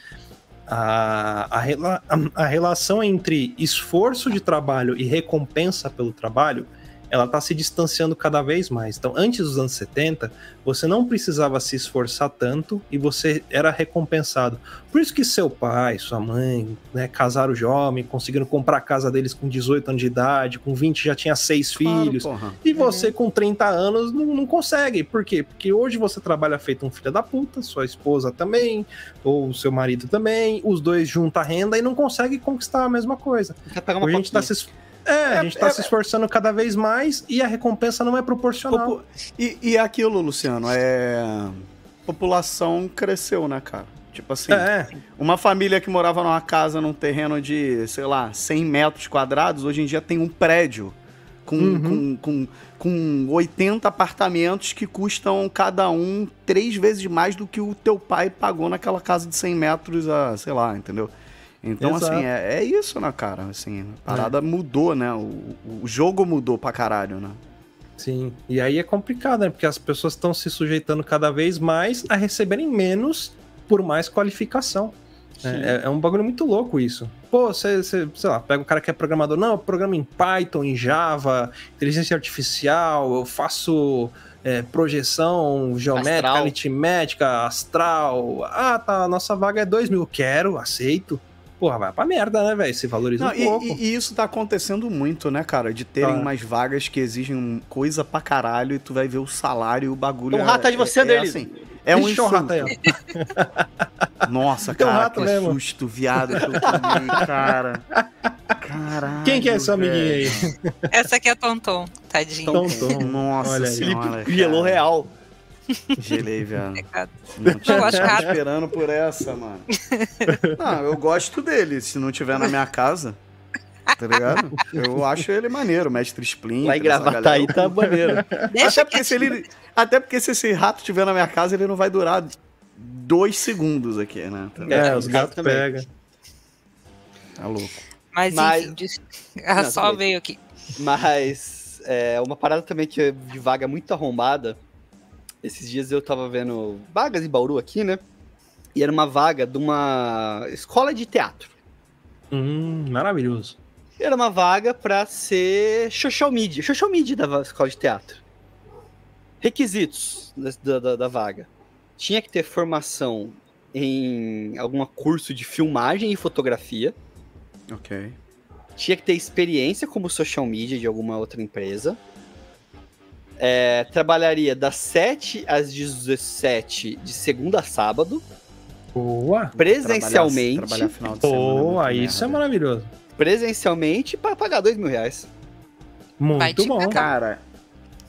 a, a, a relação entre esforço de trabalho e recompensa pelo trabalho, ela tá se distanciando cada vez mais. Então, antes dos anos 70, você não precisava se esforçar tanto e você era recompensado. Por isso que seu pai, sua mãe, né, casaram jovem, conseguiram comprar a casa deles com 18 anos de idade, com 20 já tinha seis Claro, filhos. porra. E você com 30 anos não, não consegue. Por quê? Porque hoje você trabalha feito um filho da puta, sua esposa também, ou seu marido também, os dois juntam a renda e não consegue conquistar a mesma coisa. Quer pegar uma Hoje a gente tá coquinha. se, es- é, a gente tá é- se esforçando cada vez mais e a recompensa não é proporcional. E, e aquilo, Luciano, é. População cresceu, né, cara? Tipo assim, É, uma família que morava numa casa num terreno de, sei lá, 100 metros quadrados, hoje em dia tem um prédio com, Uhum. com, com, com 80 apartamentos que custam cada um três vezes mais do que o teu pai pagou naquela casa de 100 metros, a, sei lá, entendeu? Então, Exato. assim, é, é isso, né, cara? Assim, a parada mudou, né? O, o jogo mudou pra caralho, né? sim. E aí é complicado, né? Porque as pessoas estão se sujeitando cada vez mais a receberem menos por mais qualificação. É, é um bagulho muito louco isso. Pô, você, você, sei lá, pega um cara que é programador. Não, eu programo em Python, em Java, inteligência artificial, eu faço é, projeção geométrica, Astral. aritmética, astral. Ah, tá, a nossa vaga é 2 mil. Quero, aceito. Porra, vai pra merda, né, velho? Se valoriza Não, um e, pouco. e- e isso tá acontecendo muito, né, cara? De terem Tá. umas vagas que exigem coisa pra caralho e tu vai ver o salário e o bagulho. Um rato é, de você, é, é Anderlin. assim. É um Deixa o rato aí, insulto. ó. Nossa, Tem um cara, rato que mesmo. susto, viado, que eu tomei, cara. Caralho. Quem que é esse amiguinho velho. aí? Essa aqui é Tonton, tadinho. Tom. Nossa Olha aí. senhora. Cara. real. Gelei, velho. Não tinha Eu gosto de tava rato. esperando por essa, mano. Não, eu gosto dele. Se não tiver na minha casa, tá ligado? Eu acho ele maneiro, mestre. Lá em essa Gravataí galera. tá maneiro. Deixa Até porque, se ele, até porque se esse rato tiver na minha casa, ele não vai durar dois segundos aqui, né? Tá, É, É, os gatos pegam. tá louco. Mas, Mas- enfim, ah, Não, só veio aqui. Mas é, uma parada também que é de vaga muito arrombada. Esses dias eu tava vendo vagas em Bauru aqui, né? E era uma vaga de uma escola de teatro. Hum, maravilhoso. Era uma vaga pra ser social media. Social media da escola de teatro. Requisitos da, da- da- da vaga. Tinha que ter formação em algum curso de filmagem e fotografia. Ok. tinha que ter experiência como social media de alguma outra empresa. É, trabalharia das 7 às 17 de segunda a sábado, Boa. presencialmente. Trabalhar, trabalhar final de semana. Boa, isso é merda. maravilhoso. Presencialmente para pagar 2 mil reais. Muito bom. cagar. Cara,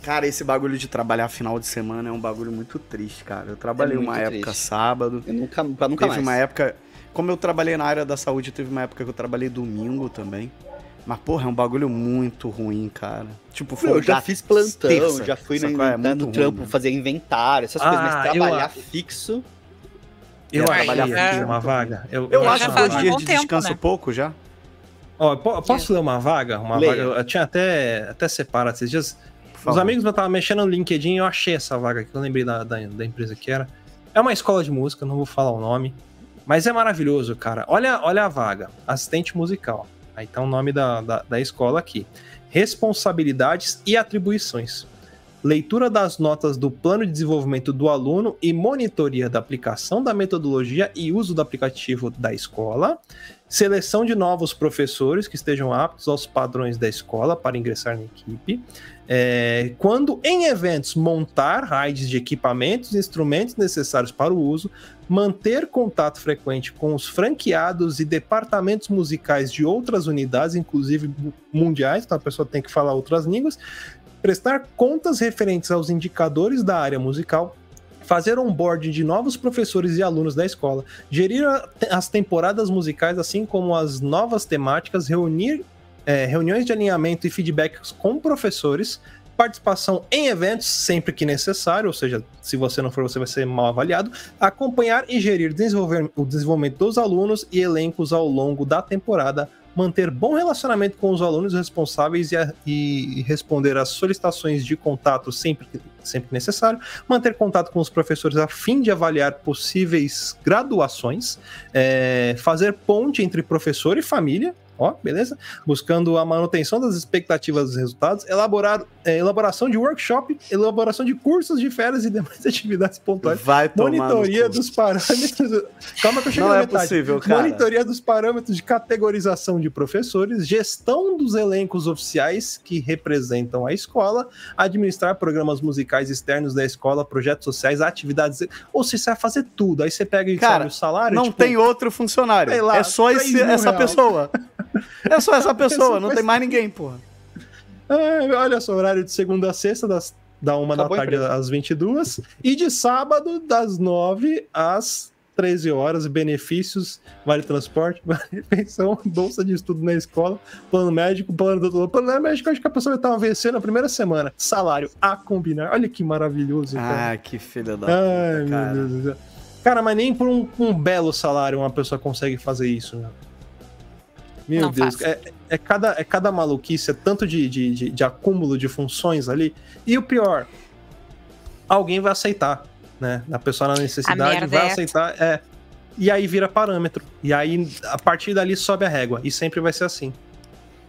cara, esse bagulho de trabalhar final de semana é um bagulho muito triste, cara. Eu trabalhei É uma época triste. sábado. Eu nunca, pra nunca teve mais. uma época. Como eu trabalhei na área da saúde, teve uma época que eu trabalhei domingo também. Mas, porra, é um bagulho muito ruim, cara. Tipo, Meu, eu já fiz plantão, terça, já fui no, É no trampo fazer inventário, essas Ah, coisas, mas eu trabalhar a- fixo. Eu É, trabalhar aqui fora. uma vaga. Eu, Eu, Eu acho que um dias bom de tempo, descanso né? pouco já. Ó, po- posso ler uma vaga? Uma Leia. vaga. Eu tinha até, até separado esses dias. Os amigos meus estavam mexendo no LinkedIn e eu achei essa vaga aqui. Eu lembrei da, da, da empresa que era. É uma escola de música, não vou falar o nome. Mas é maravilhoso, cara. Olha, olha a vaga. Assistente musical. Aí tá o nome da, da, da escola aqui. Responsabilidades e atribuições. Leitura das notas do plano de desenvolvimento do aluno e monitoria da aplicação da metodologia e uso do aplicativo da escola. Seleção de novos professores que estejam aptos aos padrões da escola para ingressar na equipe. É, quando em eventos montar raids de equipamentos e instrumentos necessários para o uso, manter contato frequente com os franqueados e departamentos musicais de outras unidades, inclusive mu- mundiais, então a pessoa tem que falar outras línguas, prestar contas referentes aos indicadores da área musical, fazer onboarding de novos professores e alunos da escola, gerir as temporadas musicais, assim como as novas temáticas, reunir é, reuniões de alinhamento e feedbacks com professores, participação em eventos sempre que necessário, ou seja, se você não for, você vai ser mal avaliado, acompanhar e gerir desenvolver, o desenvolvimento dos alunos e elencos ao longo da temporada, manter bom relacionamento com os alunos responsáveis e, a- e responder às solicitações de contato sempre que, sempre necessário, manter contato com os professores a fim de avaliar possíveis graduações, é, fazer ponte entre professor e família, ó, beleza? Buscando a manutenção das expectativas dos resultados, elaborar é, elaboração de workshop, elaboração de cursos de férias e demais atividades pontuais. Vai Monitoria dos parâmetros. Calma que eu cheguei Não na é metade. possível, cara. Monitoria dos parâmetros de categorização de professores, gestão dos elencos oficiais que representam a escola, administrar programas musicais externos da escola, projetos sociais, atividades. Ou seja, você vai fazer tudo. Aí você pega e Cara, sabe o salário. Não tipo, tem outro funcionário. lá, é só esse- essa reais. pessoa. É só essa pessoa, não tem mais ninguém, porra. Ah, olha só, horário de segunda a sexta, das, da uma Acabou da tarde empresa. às 22 e de sábado, das 9 às 13 horas. Benefícios, vale transporte, vale refeição, bolsa de estudo na escola, plano médico, plano doutor. Plano médico, acho que a pessoa vai estar vencendo na primeira semana. Salário a combinar. Olha que maravilhoso, cara. Ah, que filha da Ai, puta, cara. meu Deus do céu. Cara, mas nem por um, um belo salário uma pessoa consegue fazer isso, né? Meu Não Deus, é, é, cada, é cada maluquice, é tanto de, de, de, de acúmulo de funções ali. E o pior, alguém vai aceitar, né? A pessoa na necessidade vai é aceitar, é. E aí vira parâmetro. E aí, a partir dali, sobe a régua. E sempre vai ser assim.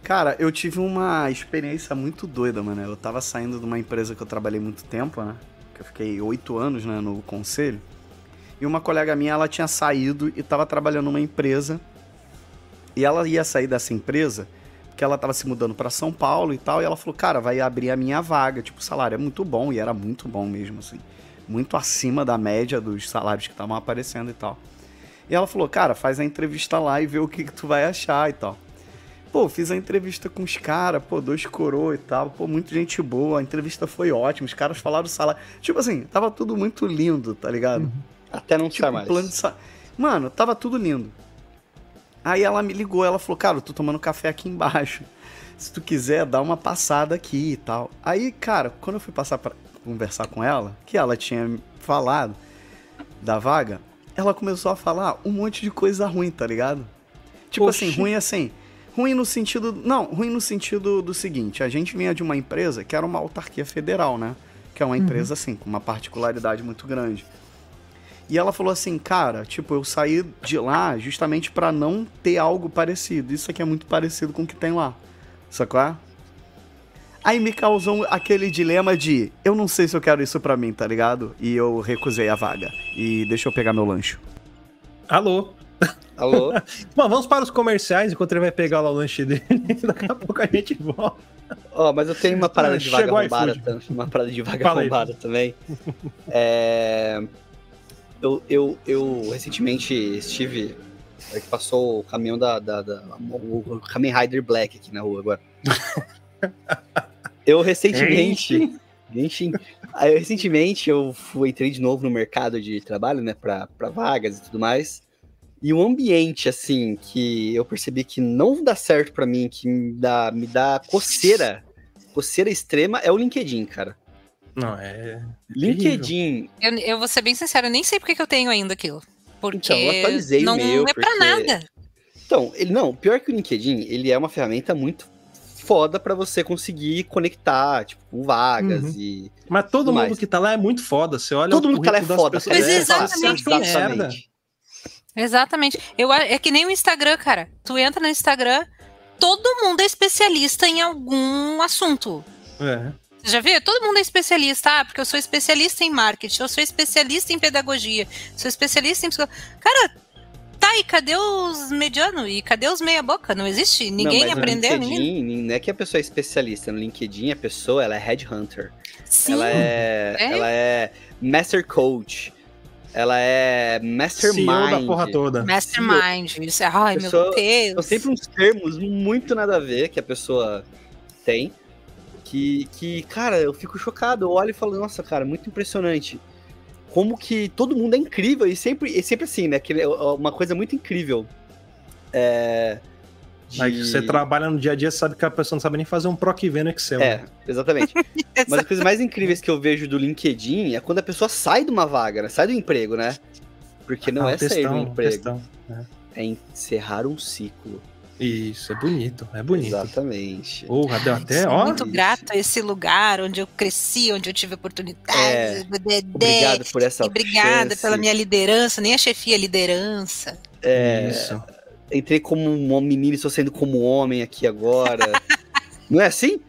Cara, eu tive uma experiência muito doida, mano. Eu tava saindo de uma empresa que eu trabalhei muito tempo, né? Que eu fiquei oito anos né, no conselho. E uma colega minha, ela tinha saído e tava trabalhando numa empresa E ela ia sair dessa empresa porque ela tava se mudando para São Paulo e tal, e ela falou, cara, vai abrir a minha vaga. Tipo, o salário é muito bom, e era muito bom mesmo, assim. Muito acima da média dos salários que estavam aparecendo e tal. E ela falou, cara, faz a entrevista lá e vê o que, que tu vai achar e tal. Pô, fiz a entrevista com os caras, pô, dois coroa e tal, pô, muita gente boa, a entrevista foi ótima, os caras falaram do salário. Tipo assim, tava tudo muito lindo, tá ligado? Até não Tipo, mais. plano de sa... Mano, tava tudo lindo. Aí ela me ligou, ela falou, cara, eu tô tomando café aqui embaixo. Se tu quiser, dá uma passada aqui e tal. Aí, cara, quando eu fui passar pra conversar com ela, que ela tinha falado da vaga, ela começou a falar um monte de coisa ruim, tá ligado? Tipo Oxi. assim, ruim assim. Ruim no sentido. Não, ruim no sentido do seguinte: a gente vinha de uma empresa que era uma autarquia federal, né? Que é uma empresa, assim, com uma particularidade muito grande. E ela falou assim, cara, tipo, eu saí de lá justamente pra não ter algo parecido. Isso aqui é muito parecido com o que tem lá. Sacou? é? Aí me causou aquele dilema de eu não sei se eu quero isso pra mim, tá ligado? E eu recusei a vaga. E deixa eu pegar meu lanche. Alô? Alô? Bom, vamos para os comerciais enquanto ele vai pegar lá o lanche dele. Daqui a pouco a gente volta. Ó, mas eu tenho uma parada de vaga chegou arrombada, iFood. tam- uma parada de vaga Fala aí. também. É, eu, eu, eu recentemente estive. é que passou o caminhão da, da, da- o Kamen Rider Black aqui na rua agora. Eu recentemente. Genshin. Aí, recentemente eu fui, entrei de novo no mercado de trabalho, né, pra, pra vagas e tudo mais. E um ambiente, assim, que eu percebi que não dá certo pra mim, que me dá, me dá coceira, coceira extrema, é o LinkedIn, cara. Não, é. LinkedIn, Eu, eu vou ser bem sincera, eu nem sei porque que eu tenho ainda aquilo. Porque Então, eu atualizei o não meu, é pra porque- nada. Então, ele não, pior que o LinkedIn, ele é uma ferramenta muito foda pra você conseguir conectar, tipo, com vagas Uhum. e Mas todo mundo mais. que tá lá é muito foda. Você olha todo o mundo que ela é currículo das foda, pessoas, Mas cara. é, você exatamente. merda. Exatamente. Eu, é que nem o Instagram, cara. Tu entra no Instagram, todo mundo é especialista em algum assunto. É. Você já viu? Todo mundo é especialista. Ah, porque eu sou especialista em marketing, eu sou especialista em pedagogia, sou especialista em. Cara, tá, e cadê os medianos? E cadê os meia-boca? Não existe? Ninguém não, aprendeu, no ninguém. LinkedIn, não é que a pessoa é especialista, no LinkedIn a pessoa, ela é headhunter. Sim. Ela é, É. ela é master coach. Ela é mastermind. CEO da porra toda. Mastermind. Isso, ai, Pessoa- meu Deus. São sempre uns termos muito nada a ver que a pessoa tem. Que, que, cara, eu fico chocado. Eu olho e falo, nossa, cara, muito impressionante. Como que todo mundo é incrível. E sempre, e sempre assim, né? Que é uma coisa muito incrível. É. de- Aí você trabalha no dia a dia, sabe que a pessoa não sabe nem fazer um proc V no Excel. É, né? exatamente. Mas as coisas mais incríveis que eu vejo do LinkedIn é quando a pessoa sai de uma vaga, né? Sai do emprego, né? Porque não Ah, é um sair do textão, um emprego, textão. é encerrar um ciclo. Isso, é bonito, é bonito. Exatamente. Porra, deu até, Sou ó. muito isso. grato a esse lugar onde eu cresci, onde eu tive oportunidade. É, dedé, Obrigado por essa obrigada chance. pela minha liderança, nem a chefia, a liderança. É, Isso. entrei como um menino e estou saindo como homem aqui agora. não é assim?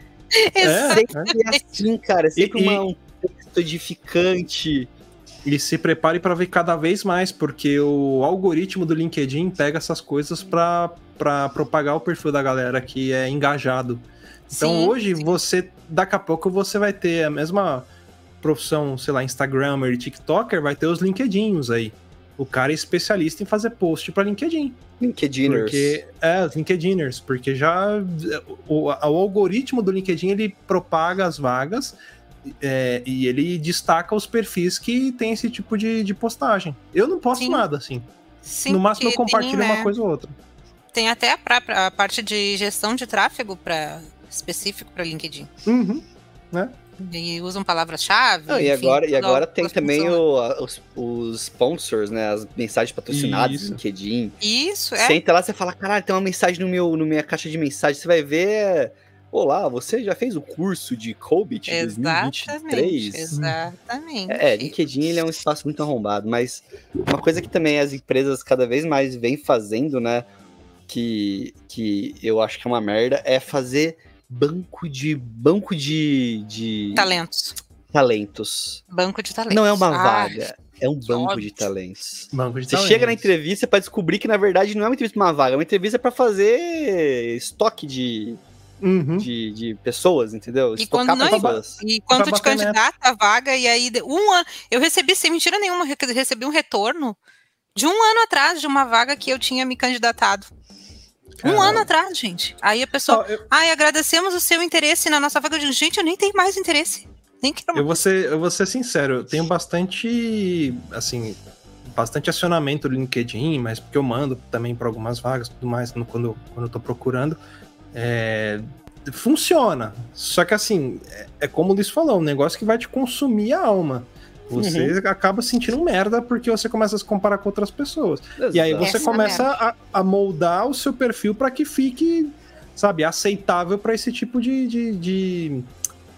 É, Sempre é assim, cara. É sempre E- uma- um texto edificante. E se prepare para ver cada vez mais, porque o algoritmo do LinkedIn pega essas coisas para propagar o perfil da galera que é engajado. Então Sim, hoje sim. você, daqui a pouco você vai ter a mesma profissão, sei lá, Instagrammer e TikToker, vai ter os LinkedIns aí. O cara é especialista em fazer post para LinkedIn. LinkedIners. Porque é, os LinkedIners, porque já o, o algoritmo do LinkedIn ele propaga as vagas é, e ele destaca os perfis que tem esse tipo de, de postagem. Eu não posto Sim. nada assim. Sim, no máximo eu compartilho tem, uma né, coisa ou outra. Tem até a, própria- a parte de gestão de tráfego para específico para LinkedIn. Uhum. E usam palavras-chave. Não, e enfim, agora, e agora tem também o- a- os, os sponsors, né? As mensagens patrocinadas Isso. do LinkedIn. Isso, Você é. entra lá e fala, caralho, tem uma mensagem no meu, no minha caixa de mensagem. Você vai ver. Olá, você já fez o curso de COBIT Exatamente. 2023? Exatamente. É, LinkedIn ele é um espaço muito arrombado, mas uma coisa que também as empresas cada vez mais vêm fazendo, né? Que, que eu acho que é uma merda, é fazer banco de. banco de. de Talentos. talentos. Banco de talentos. Não é uma Ah, vaga. É um banco Óbvio. de talentos. Banco de Você talentos. chega na entrevista pra descobrir que, na verdade, não é uma entrevista pra uma vaga, é uma entrevista pra fazer estoque de, Uhum. de, de pessoas, entendeu? E Estocar quando não- pessoas. E quando tu Pra te candidata à vaga, e aí, de- um ano. Eu recebi, sem mentira nenhuma, re- recebi um retorno de um ano atrás de uma vaga que eu tinha me candidatado. Um Caramba. ano atrás, gente. Aí a pessoa. Ó, eu, Ai, agradecemos o seu interesse na nossa vaga. Eu digo, gente, eu nem tenho mais interesse. Nem quero eu vou ser, eu vou ser sincero, eu tenho bastante, assim, bastante acionamento no LinkedIn, mas porque eu mando também para algumas vagas, tudo mais, quando, quando eu tô procurando. É, funciona. Só que assim, é, é como o Luiz falou, um negócio que vai te consumir a alma. Você acaba sentindo merda porque você começa a se comparar com outras pessoas. E aí Exato. você Essa começa merda. a, a moldar o seu perfil para que fique, sabe, aceitável para esse tipo de, de, de,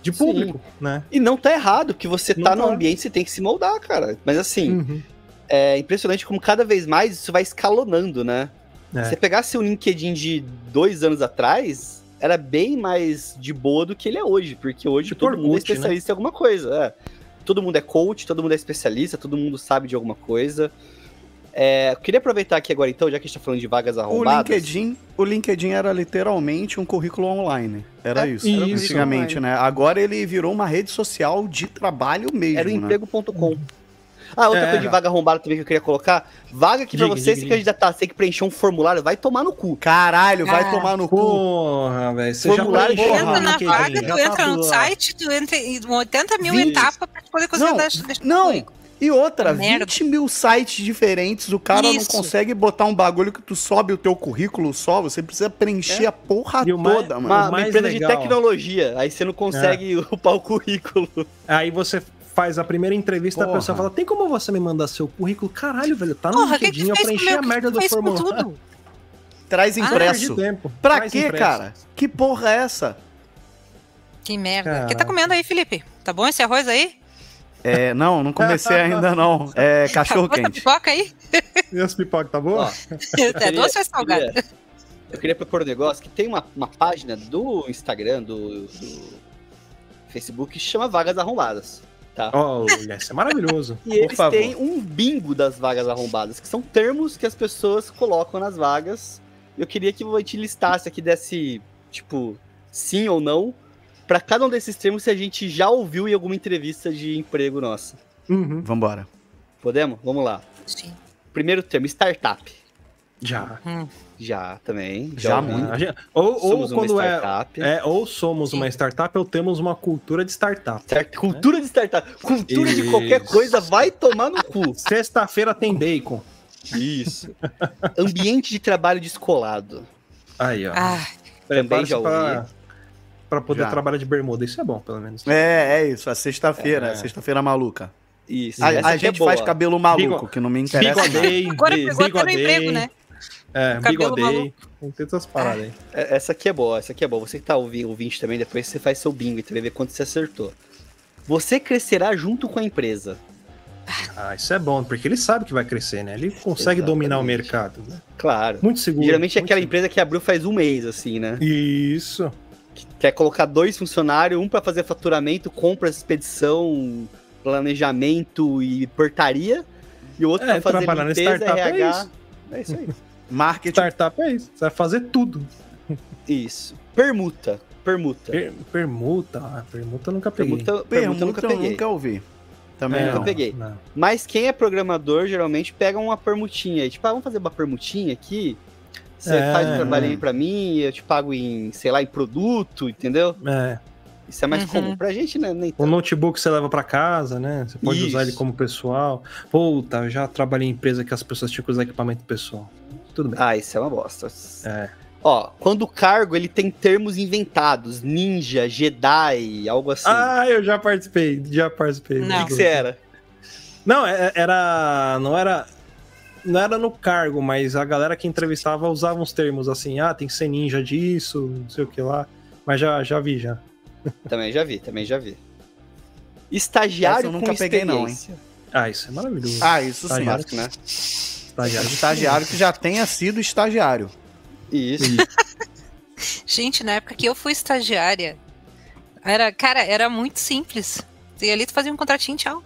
de Sim. público, né? E não tá errado, que você Não tá no tá. ambiente, você tem que se moldar, cara. Mas assim, Uhum. é impressionante como cada vez mais isso vai escalonando, né? É. Se você pegasse o LinkedIn de dois anos atrás, era bem mais de boa do que ele é hoje, porque hoje Tipo todo mundo é né? especialista em alguma coisa. é. Todo mundo é coach, todo mundo é especialista, todo mundo sabe de alguma coisa. É, queria aproveitar aqui agora, então, já que a gente tá falando de vagas O arrombadas. LinkedIn, o LinkedIn era literalmente um currículo online. Era É, isso, isso. antigamente, né? Agora ele virou uma rede social de trabalho mesmo, Era o né? Ah, outra É. coisa de vaga arrombada também que eu queria colocar. Vaga que pra você diga, se diga. candidatar, você tem que preencher um formulário, vai tomar no cu. Caralho, vai Ah, tomar no cu. Porra, velho. Você já Formulário Tu preencheu Porra, entra na vaga, já tu tá entra no site, tu entra em 80 mil etapas pra poder conseguir Não, Não, e outra, Merda. 20 mil sites diferentes, o cara Isso. não consegue botar um bagulho que tu sobe o teu currículo só, você precisa preencher É. a porra E o mais- toda, mano. Uma, uma mais empresa legal- de tecnologia, aí você não consegue upar o currículo. Aí você faz a primeira entrevista, a Porra. pessoa fala: tem como você me mandar seu currículo? Caralho, velho, tá no Porra, o que que LinkedIn, eu preenchi meu? a merda do formulário. Traz Ah, impresso. Perdi tempo. Pra Traz quê, impresso. cara? Que porra é essa? Que merda. O que tá comendo aí, Felipe? Tá bom esse arroz aí? É, não, não comecei ainda não. É cachorro Acabou essa quente. pipoca aí? E as pipocas, tá boa? É doce ou é salgado? eu queria propor um negócio que tem uma, uma página do Instagram, do, do Facebook, que chama Vagas Arrombadas. Tá? Olha, isso é maravilhoso. E por eles favor. têm um bingo das vagas arrombadas, que são termos que as pessoas colocam nas vagas. Eu queria que a gente listasse aqui, desse, tipo, sim ou não, pra cada um desses termos se a gente já ouviu em alguma entrevista de emprego nossa. Uhum. Vambora. Podemos? Vamos lá. Sim. Primeiro termo, startup. Já. Hum. Já, também. Já ouvi. muito. Gente- Ou, ou Somos uma quando é, startup. é. Ou somos Sim. uma startup ou temos uma cultura de startup. Certo? Cultura de startup. Cultura de Isso. qualquer coisa vai tomar no cu. Sexta-feira tem bacon. Isso. Ambiente de trabalho descolado. Aí, ó. Ah, Também já Prepara-se pra, ouvi. pra poder Já. trabalhar de bermuda. Isso é bom, pelo menos. É, é isso, a sexta-feira, É. sexta-feira maluca. Isso. A, a é gente faz boa. cabelo maluco, Bigo- que não me interessa. Bigodei. agora pegou até no emprego, né? É, bigodei. Tem tantas paradas aí. É, Essa aqui é boa, essa aqui é boa. Você que tá ouvindo, ouvinte também, depois você faz seu bingo e você vai ver quanto você acertou. Você crescerá junto com a empresa. Ah, isso é bom, porque ele sabe que vai crescer, né? Ele consegue dominar o Exatamente. mercado. Né? Claro. Muito seguro. Geralmente é aquela seguro. empresa que abriu faz um mês, assim, né? Isso. Quer colocar dois funcionários, um pra fazer faturamento, compras, expedição, planejamento e portaria, e o outro É, pra fazer limpeza, startup é RH. isso. É isso aí. Marketing. Startup é isso. Você vai fazer tudo. Isso. Permuta. Permuta. Per- permuta. Ah, permuta eu nunca peguei. Permuta, permuta, nunca eu peguei. nunca ouvi. Também É, nunca não. peguei. não. Mas quem é programador geralmente pega uma permutinha. aí, Tipo, ah, vamos fazer uma permutinha aqui. Você É, faz um trabalho é. aí pra mim, eu te pago em, sei lá, em produto, entendeu? É. Isso é mais Uhum. comum. Pra gente, né? Nem O notebook você leva pra casa, né? Você pode usar Isso. ele como pessoal. Puta, eu já trabalhei em empresa que as pessoas tinham que usar equipamento pessoal. Tudo bem. Ah, isso é uma bosta. É. Ó, quando o cargo ele tem termos inventados, ninja, Jedi, algo assim. Ah, eu já participei, já participei. Não. o que, que você era? Não, é- era. Não era. Não era no cargo, mas a galera que entrevistava usava uns termos assim, ah, tem que ser ninja disso, não sei o que lá. Mas já, já vi, já. Também já vi, também já vi. Essa Estagiário eu nunca com peguei, não, hein? Ah, isso é maravilhoso. Ah, isso sim. Né? Estagiário. Estagiário que já tenha sido estagiário. Isso. Gente, na época que eu fui estagiária, era, cara, era muito simples. E ali tu fazia um contratinho, tchau.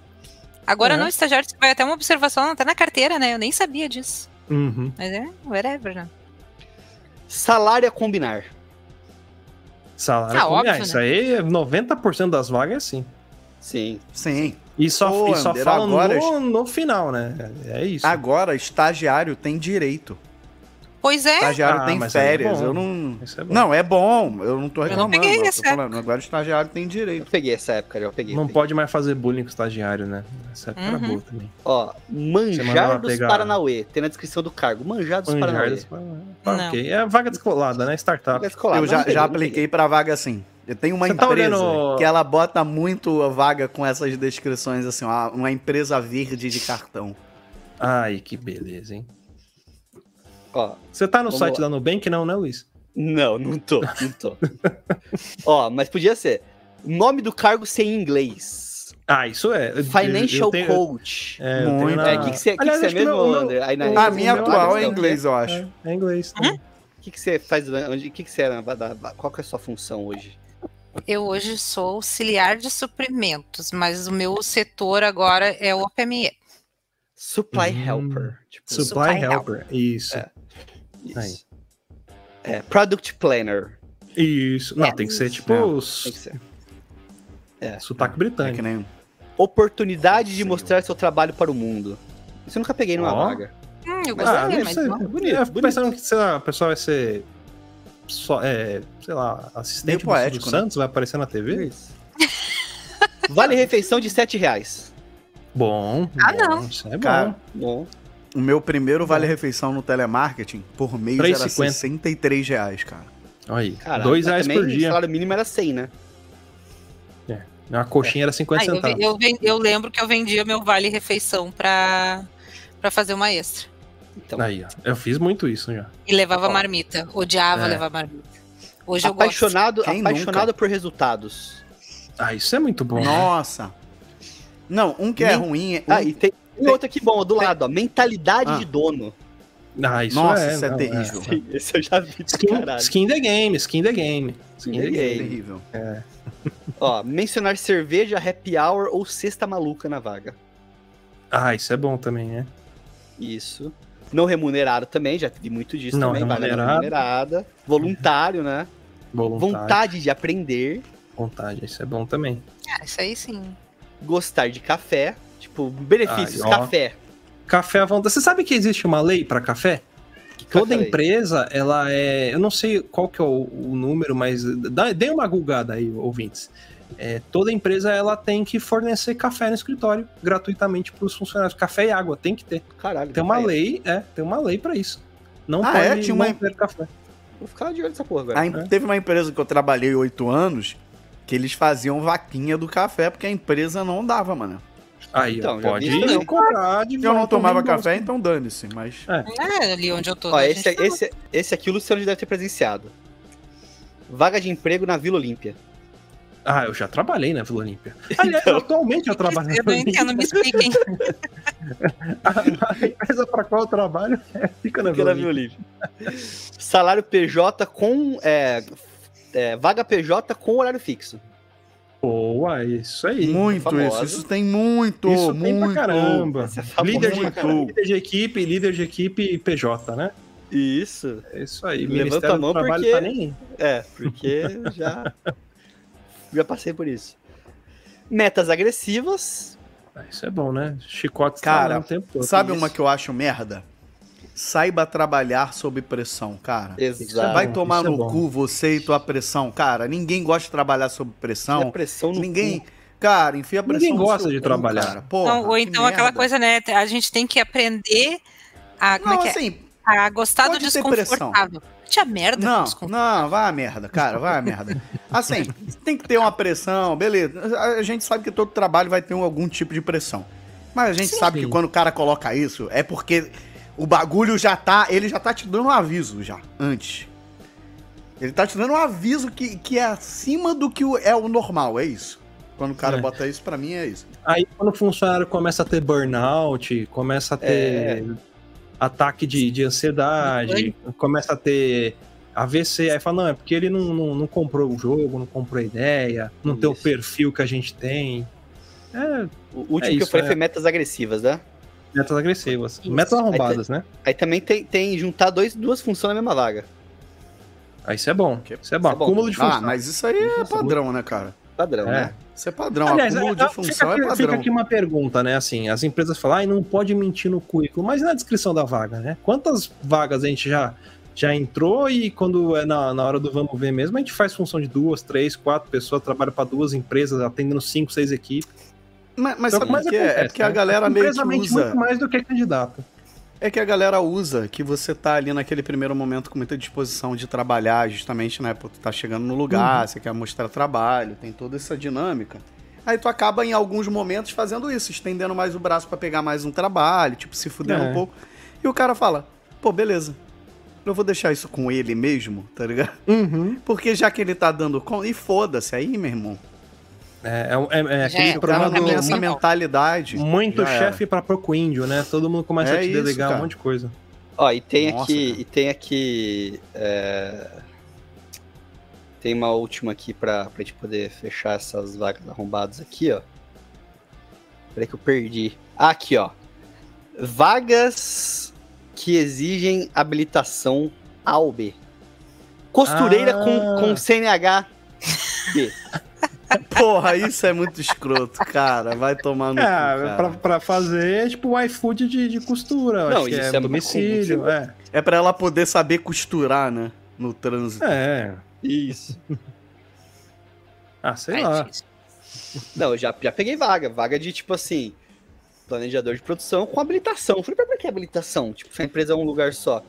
Agora É. não, estagiário, você vai até uma observação até na carteira, né? Eu nem sabia disso. Uhum. Mas é, whatever, né? Salário a combinar. Salário Ah, com- óbvio, Ah, Isso aí, é 90% das vagas é assim. Sim. Sim. E só, Pô, e só Ander, fala agora- no, no final, né? É isso. Agora, estagiário tem direito. Pois é. Estagiário Ah, tem é férias. bom. eu não. Isso é bom. Não, é bom. Eu não tô não reclamando. peguei eu tô essa falando. Agora, estagiário tem Eu direito. peguei essa época, já eu peguei. Não peguei. pode mais fazer bullying com o estagiário, né? Essa época era Uhum. boa também. Ó, manjar dos pegar- Paranauê. Tem na descrição do cargo. Manjar dos Paranauê. Ah, Não. ok. É vaga descolada, né? Startup. Fica descolado, Eu já, não peguei, já não apliquei pra vaga assim. Eu tenho uma Você tá empresa olhando- que ela bota muito a vaga com essas descrições assim, ó, uma empresa verde de cartão. Ai, que beleza, hein? Ó, Você tá no site lá. da Nubank, não, né, Luiz? não, não tô, não tô. Ó, mas podia ser. Nome do cargo sem inglês. Ah, isso é. Financial eu tenho- Coach. É, Muito. na- É, o que, que você, que que Aliás, você é que mesmo, meu- André? Aí na- o- A o minha atual é inglês, eu acho. É, é inglês. O que, que você faz? Onde, o que, que você é? Qual que é a sua função hoje? Eu hoje sou auxiliar de suprimentos, mas o meu setor agora é o OPME. Supply Hum. Helper. Tipo, Supply, Supply Helper. Isso. É. isso. aí. É, Product Planner. Isso. Não, É. tem que ser tipo É, os- Tem que ser. sotaque É que britânico. nem. Oportunidade de mostrar seu trabalho para o mundo. Isso eu nunca peguei numa Ó. vaga. Hum, eu Mas Ah, gostaria, deve mas ser. não. bonito, fico bonito. pensando que, sei lá, a pessoa vai ser. Só, é, sei lá, assistente Meio do poético, Silvio né? Santos, vai aparecer na TV? Isso. vale refeição de 7 reais. Bom. Ah, bom, não. Isso é bom. Cara, Bom. O meu primeiro vale-refeição no telemarketing por mês era 3,50. 63 reais, cara. Olha aí. Caralho, dois reais por O dia. salário mínimo era 100, né? A coxinha era 50 Ah, eu, centavos. eu, ven- eu lembro que eu vendia meu vale refeição pra, pra fazer uma extra. Então, Aí, ó. Eu fiz muito isso já. E levava Ó. marmita. Odiava É. levar marmita. Hoje eu gosto. apaixonado, Quem apaixonado nunca? por resultados. Ah, isso é muito bom. né? Nossa. Não, um que é Nem- ruim é. Ah, e tem, tem tem- outro aqui bom, do tem- lado, ó. Mentalidade Ah. de dono. Ah, isso Nossa, é. isso é não, terrível. Sim, esse eu já vi de Skin, caralho. skin the game, skin the game. Skin Skin the the game. É game. terrível. Ó, mencionar cerveja, happy hour ou cesta maluca na vaga. Ah, isso é bom também, né? Isso. Não remunerado também, já vi muito disso Não também. Vaga não remunerado. remunerada. Voluntário, né? Voluntário. Vontade de aprender. Vontade, isso é bom também. Ah, isso aí sim. Gostar de café. Tipo, benefícios, Ai, café. Café à vontade. Você sabe que existe uma lei para café? Que Toda café? empresa, ela é. Eu não sei qual que é o, o número, mas dá, dê uma gulgada aí, ouvintes. É, toda empresa ela tem que fornecer café no escritório gratuitamente para os funcionários. Café e água tem que ter. Caralho. Tem uma café. lei, é, tem uma lei para isso. Não Ah, pode é? Tinha uma- não ter café. Vou ficar de olho nessa porra agora. A em- Teve uma empresa que eu trabalhei oito anos que eles faziam vaquinha do café porque a empresa não dava, mano. Aí, Então, ó, pode isso também. comprar de Eu não tomava café, então dane-se, mas. É, ali onde eu tô. Ó, né, esse, esse, esse aqui o Luciano deve ter presenciado. Vaga de emprego na Vila Olímpia. Ah, eu já trabalhei na Vila Olímpia. Aliás, Então. atualmente eu trabalho na Eu Vila não Olímpia. entendo, me expliquem. A empresa para qual eu trabalho é, fica na Fica Vila na Vila Olímpia. Salário PJ com. é, é, vaga PJ com horário fixo. Boa, isso aí. Muito famosa. isso. Isso tem muito. Isso muito. tem pra caramba. É Líder de, caralho. líder de equipe, líder de equipe PJ, né? Isso. É isso aí. Levanta Ministério a mão do Trabalho porque- tá nem. É, porque já. Já passei por isso. Metas agressivas. Ah, Isso é bom, né? Chicote Cara, o tempo todo. Sabe Isso. uma que eu acho merda? Saiba trabalhar sob pressão, cara. Exato. Vai tomar isso é no bom. cu você e tua pressão, cara. Ninguém gosta de trabalhar sob E a pressão. pressão no Ninguém. cu. Cara, enfia a pressão Ninguém no gosta seu de cu, trabalhar. cara. Porra, Não, ou então aquela merda. coisa, né? A gente tem que aprender a. Como Não, é que é? assim, A gostar do ter pressão. Desconfortável. Tinha merda Não, não, vai a merda, cara, vai a merda. Assim, tem que ter uma pressão, beleza. A gente sabe que todo trabalho vai ter um- algum tipo de pressão. Mas a gente Sim. sabe que quando o cara coloca isso, é porque o bagulho já tá. Ele já tá te dando um aviso já, antes. Ele tá te dando um aviso que, que é acima do que é o normal, é isso. Quando o cara É. bota isso, pra mim é isso. Aí quando o funcionário começa a ter burnout, começa a ter É. ataque de, de ansiedade, começa a ter AVC, aí fala, não, é porque ele não, não, não comprou o jogo, não comprou a ideia, não tem o Isso. perfil que a gente tem. É, O último É que eu isso, falei é. foi metas agressivas, né? metas agressivas. Isso. Metas arrombadas, né? Aí também tem, tem juntar dois, duas funções na mesma vaga. Aí isso é bom. Isso é bom. isso é bom. Acúmulo de função. Ah, mas isso aí é padrão, né, cara? Padrão, É. né? Isso é padrão. Aliás, Acúmulo é, de é, função fica, aqui, é fica padrão. aqui uma pergunta, né? Assim, as empresas falam, ah, não pode mentir no currículo, mas e na descrição da vaga, né? Quantas vagas a gente já, já entrou e quando é na, na hora do vamos ver mesmo, a gente faz função de duas, três, quatro pessoas, trabalha para duas empresas, atendendo cinco, seis equipes. Mas, mas Então, sabe mas que é? É acontece, porque a né? galera meio que usa. muito mais do que candidato. É que a galera usa que você tá ali naquele primeiro momento com muita disposição de trabalhar, justamente, né? Pô, tu tá chegando no lugar, você quer mostrar trabalho, tem toda essa dinâmica. Aí tu acaba em alguns momentos fazendo isso, estendendo mais o braço pra pegar mais um trabalho, tipo, se fudendo É. um pouco. E o cara fala, pô, beleza. Eu vou deixar isso com ele mesmo, tá ligado? Uhum. Porque já que ele tá dando conta. E foda-se aí, meu irmão. É, é, é, é aquele é, cara problema do essa mentalidade. muito chefe para pouco índio, né? Todo mundo começa É a te isso, delegar cara. um monte de coisa. Ó, e tem Nossa, aqui. cara. E tem aqui. é, Tem uma última aqui pra, pra gente poder fechar essas vagas arrombadas aqui, ó. Peraí que eu perdi. Ah, aqui, ó. Vagas que exigem habilitação A ou B. Costureira Ah. com, com CNH B. Porra, isso é muito escroto, cara. Vai tomar no cu, É, cara. pra, pra fazer, tipo, o iFood de, de costura. Não, acho que isso é, é domicílio. É. É pra ela poder saber costurar, né? No trânsito. é. Isso. Ah, sei É lá. difícil. Não, eu já, já peguei vaga. Vaga de, tipo assim, planejador de produção com habilitação. Eu falei, pra pra que habilitação? Tipo, se a empresa é um lugar só.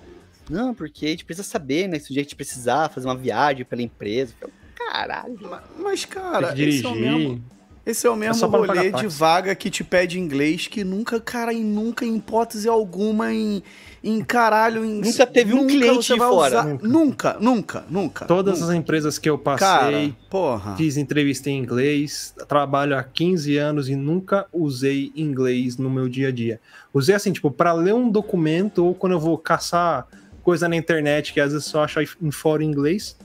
Não, porque a gente precisa saber, né? Se o dia a gente precisar fazer uma viagem pela empresa. Eu falei, Caralho. Ma- Mas, Tem cara, esse é o mesmo, esse é o mesmo só pra não rolê de vaga que te pede inglês que nunca, cara, em nunca, em hipótese alguma, em, em caralho, em... Nunca teve um cliente você vai fora. usar- Nunca, nunca, nunca. Todas nunca. as empresas que eu passei, Cara, porra. fiz entrevista em inglês, trabalho há 15 anos e nunca usei inglês no meu dia a dia. Usei assim, tipo, pra ler um documento ou quando eu vou caçar coisa na internet que às vezes só acho em fórum em inglês,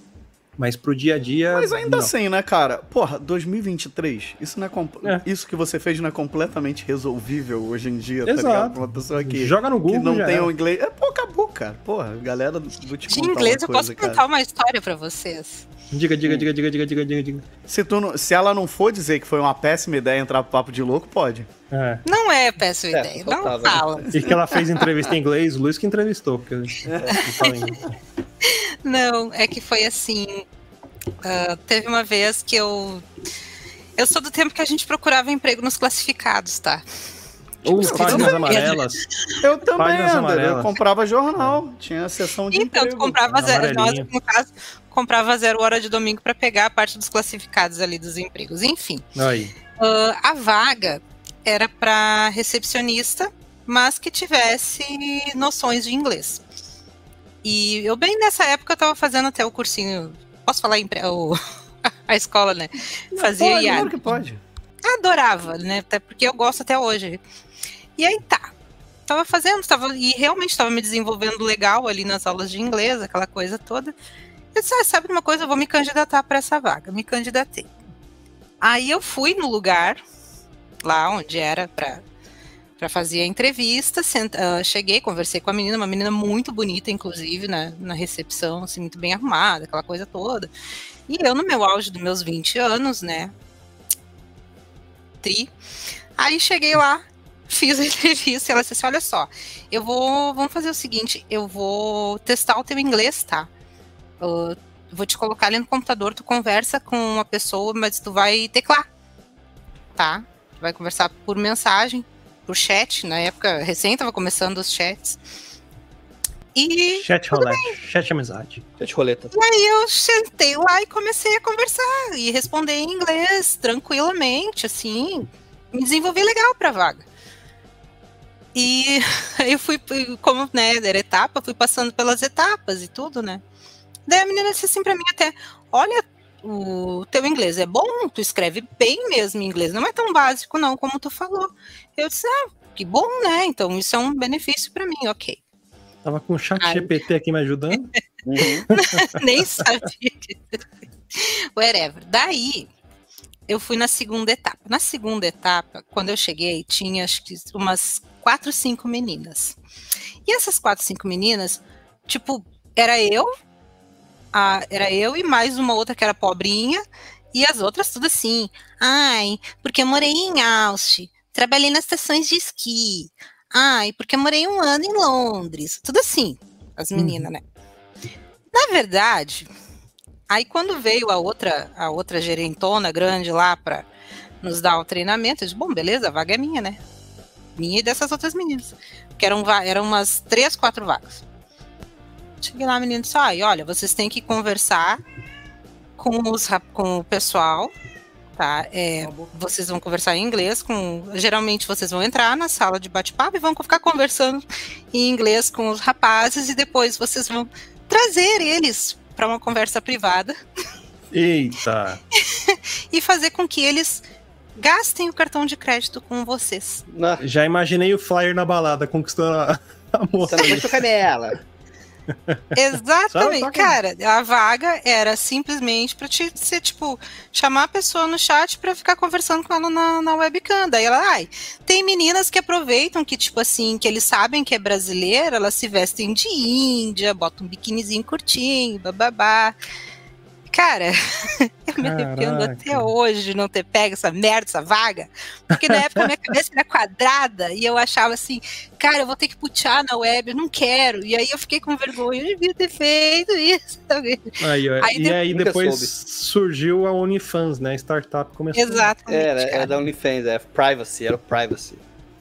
mas pro dia a dia. Mas ainda não. assim, né, cara? Porra, 2023, isso, não é, comp- É. isso que você fez não é completamente resolvível hoje em dia, tá Exato. ligado? Pra uma pessoa que, Joga no que Google. não já tem o inglês. É, pô, acabou, cara. Porra, galera, vou te De inglês, uma eu coisa, posso cara. contar uma história pra vocês. Diga, diga, diga, diga, diga, diga, diga, diga. Se, tu não- se ela não for dizer que foi uma péssima ideia entrar pro papo de louco, pode. É. Não é péssima É, ideia, não né? fala. E que ela fez entrevista em inglês, o Luiz que entrevistou. Porque eu não é que foi assim. ah, teve uma vez que eu. Eu sou do tempo que a gente procurava emprego nos classificados, tá? Ou Tipo, páginas eu- amarelas. Eu também, Páginas André. Eu amarelas. comprava jornal. Tinha a seção de Então, tu emprego. comprava zero, nós, no caso, comprava zero hora de domingo pra pegar a parte dos classificados ali dos empregos. Enfim, Aí. ah, a vaga era para recepcionista, mas que tivesse noções de inglês. E eu bem nessa época eu tava fazendo até o cursinho, posso falar empre- o- a escola, né? Fazia pode. Claro que pode. adorava, né? Até porque eu gosto até hoje. E aí tá. Tava fazendo, tava, e realmente estava me desenvolvendo legal ali nas aulas de inglês, aquela coisa toda. Eu disse, ah, sabe uma coisa, eu vou me candidatar para essa vaga. Me candidatei. Aí eu fui no lugar, lá onde era para para fazer a entrevista, sent- ah, cheguei, conversei com a menina, uma menina muito bonita, inclusive, na, na recepção, assim, muito bem arrumada, aquela coisa toda. E eu, no meu auge dos meus 20 anos, né, tri. Aí cheguei lá, fiz a entrevista e ela disse assim: olha só, eu vou. Vamos fazer o seguinte, eu vou testar o teu inglês, tá? Eu vou te colocar ali no computador, tu conversa com uma pessoa, mas tu vai teclar. Tá? Tu vai conversar por mensagem, por chat. Na época, recém tava começando os chats. E Chat rolete, chat amizade. Chat roleta. Aí eu sentei lá e comecei a conversar e responder em inglês tranquilamente, assim, me desenvolvi legal pra vaga. E aí eu fui, como né, era etapa, fui passando pelas etapas e tudo, né? Daí a menina disse assim pra mim até, olha, o teu inglês é bom, tu escreve bem mesmo em inglês, não é tão básico não, como tu falou. Eu disse, ah, que bom, né? Então isso é um benefício pra mim, ok. Tava com o chat Ai. GPT aqui me ajudando. Nem sabia. Whatever. Daí, eu fui na segunda etapa. Na segunda etapa, quando eu cheguei, tinha acho que umas quatro, cinco meninas. E essas quatro, cinco meninas, tipo, era eu, a, era eu e mais uma outra que era pobrinha, e as outras tudo assim. Ai, porque eu morei em Austin, trabalhei nas estações de esqui. Ai, porque eu morei um ano em Londres. Tudo assim, as meninas, né? Na verdade, aí quando veio a outra, a outra gerentona grande lá para nos dar o treinamento, eu disse, bom, beleza, a vaga é minha, né? Minha e dessas outras meninas. Que eram, eram umas três, quatro vagas. Cheguei lá, a menina disse, ai, olha, vocês têm que conversar com, os, com o pessoal, tá? É, vocês vão conversar em inglês com. Geralmente vocês vão entrar na sala de bate-papo e vão ficar conversando em inglês com os rapazes e depois vocês vão trazer eles para uma conversa privada Eita. e fazer com que eles gastem o cartão de crédito com vocês. Já imaginei o flyer na balada conquistando a, a moça. você não vai tocar nela. Exatamente, cara. A vaga era simplesmente pra te ser, tipo, chamar a pessoa no chat pra ficar conversando com ela na, na webcam. Daí ela, ai, tem meninas que aproveitam que, tipo assim, que eles sabem que é brasileira, elas se vestem de índia, botam um biquinizinho curtinho, bababá. Cara, eu me arrependo até hoje de não ter pego essa merda, essa vaga. Porque na época minha cabeça era quadrada e eu achava assim, cara, eu vou ter que putear na web, eu não quero. E aí eu fiquei com vergonha, eu devia ter feito isso. Aí, Aí e de- aí depois soube. surgiu a OnlyFans, né? Startup começou. Exatamente. Era, cara. era da OnlyFans, é privacy, era o privacy.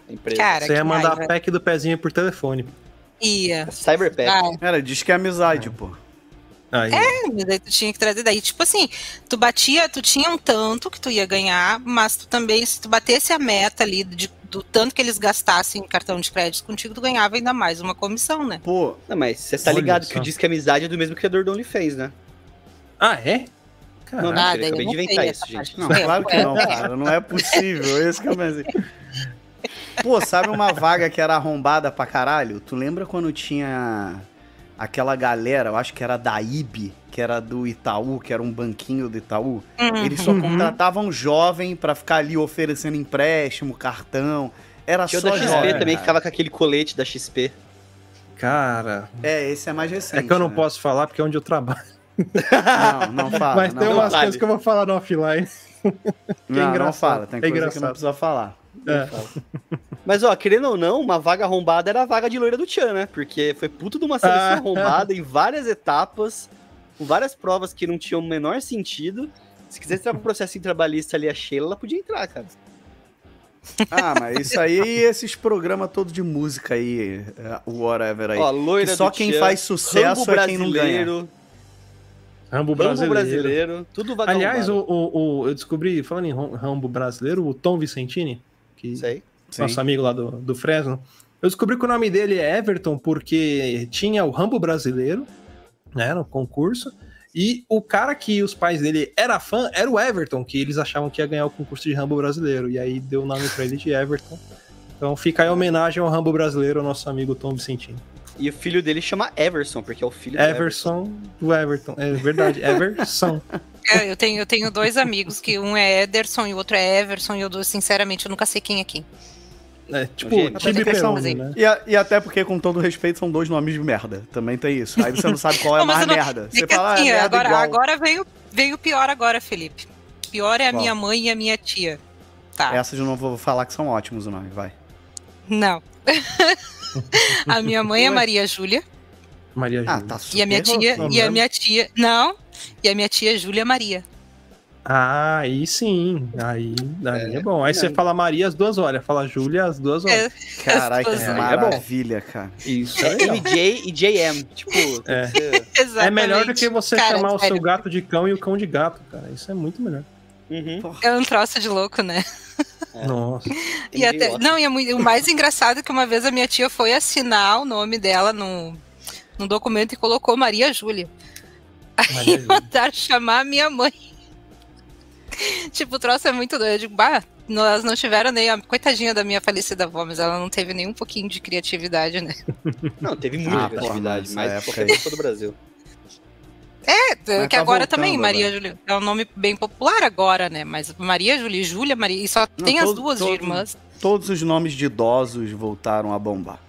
A empresa. Cara, Você ia mandar a pack do pezinho por telefone. Ia. Cyberpack. Ah, Cara, diz que é amizade, pô. Aí, mas daí tu tinha que trazer daí. Tipo assim, tu batia, tu tinha um tanto que tu ia ganhar, mas tu também, se tu batesse a meta ali de- do tanto que eles gastassem em cartão de crédito contigo, tu ganhava ainda mais uma comissão, né? Pô, Não, mas você tá Olha ligado que só. o Disque Amizade é do mesmo criador do OnlyFans, né? Ah, é? Não, Caraca. Ah, daí acabei eu de não inventar sei isso, gente. não, É, claro que é. não, cara. Não é possível. Esse que é o mais... Pô, sabe uma vaga que era arrombada pra caralho? Tu lembra quando tinha aquela galera, eu acho que era da IB, que era do Itaú, que era um banquinho do Itaú? Eles só Uhum. contratavam jovem pra ficar ali oferecendo empréstimo, cartão. Era Tinha só da XP jovem. também, que cara. ficava com aquele colete da XP. Cara, É, esse é mais recente. é que eu não né? posso falar porque é onde eu trabalho. Não, não fala. Mas não, tem não umas vale. coisas que eu vou falar no offline. não, não engraçado. fala. Tem É coisa que engraçado. não precisa falar. É. Mas, ó, querendo ou não, uma vaga arrombada era a vaga de loira do Tchan, né? Porque foi puto de uma seleção Ah. arrombada em várias etapas, com várias provas que não tinham o menor sentido. Se quisesse entrar pro processo trabalhista ali, a Sheila, ela podia entrar, cara. Ah, mas isso aí, esses programas todos de música aí, é, o whatever aí. Ó, loira que só do quem Tchan, faz sucesso Rambo é quem não ganha. brasileiro, Rambo Rambo brasileiro. brasileiro, tudo vaga Aliás, o, o, o- eu descobri, falando em Ram- Rambo brasileiro, o Tom Vicentini, que Isso aí. Sim. nosso amigo lá do, do Fresno, eu descobri que o nome dele é Everton porque tinha o Rambo brasileiro, né, no concurso, e o cara que os pais dele era fã era o Everton, que eles achavam que ia ganhar o concurso de Rambo brasileiro, e aí deu o nome pra ele de Everton. Então fica aí a homenagem ao Rambo brasileiro, ao nosso amigo Tom Vicentini. E o filho dele chama Everson, porque é o filho do Everson do Everton, é verdade, Everson. É, eu, tenho, eu tenho dois amigos, que um é Ederson e o outro é Everson, e eu, sinceramente, eu nunca sei quem é quem. É, tipo, é Peroni, questão- né? E, a- e até porque, com todo respeito, são dois nomes de merda. Também tem isso. Aí você não sabe qual é mas mais não- merda. É Você fala, ah, é assim, merda agora, igual. agora veio, veio o pior agora, Felipe. Pior é a Qual? minha mãe e a minha tia. Tá. Essas eu não vou falar que são ótimos o nome, vai. Não. a minha mãe é Maria Júlia Maria Ah, Júlia. tá super e a minha tia e a minha tia não e a minha tia é Júlia Maria. Ah, aí sim. Aí, aí é, bom. Aí você não. fala Maria, as duas olhas. Fala Júlia, as duas olhas. Caralho, que As duas- maravilha, cara. Isso É é. MJ e JM. Tipo, É. que ser-. É melhor do que você Cara, chamar o seu gato de cão e o cão de gato, cara. Isso é muito melhor. Uhum. É um troço de louco, né? É. Nossa. E até, não, e é muito- o mais engraçado é que uma vez a minha tia foi assinar o nome dela no, no documento e colocou Maria Júlia. Aí Maria Júlia. mandaram chamar a minha mãe. tipo, o troço é muito doido. Eu digo, bah, nós não tiveram nem a coitadinha da minha falecida avó, mas ela não teve nem um pouquinho de criatividade, né? Não, teve muita Ah, criatividade, que época qualquer pessoa do Brasil. É, Mas que tá agora voltando também, Maria agora. Júlia. É um nome bem popular agora, né? Mas Maria Júlia e Júlia, Maria. E só Não, tem as todo- duas todo- irmãs. Todos os nomes de idosos voltaram a bombar.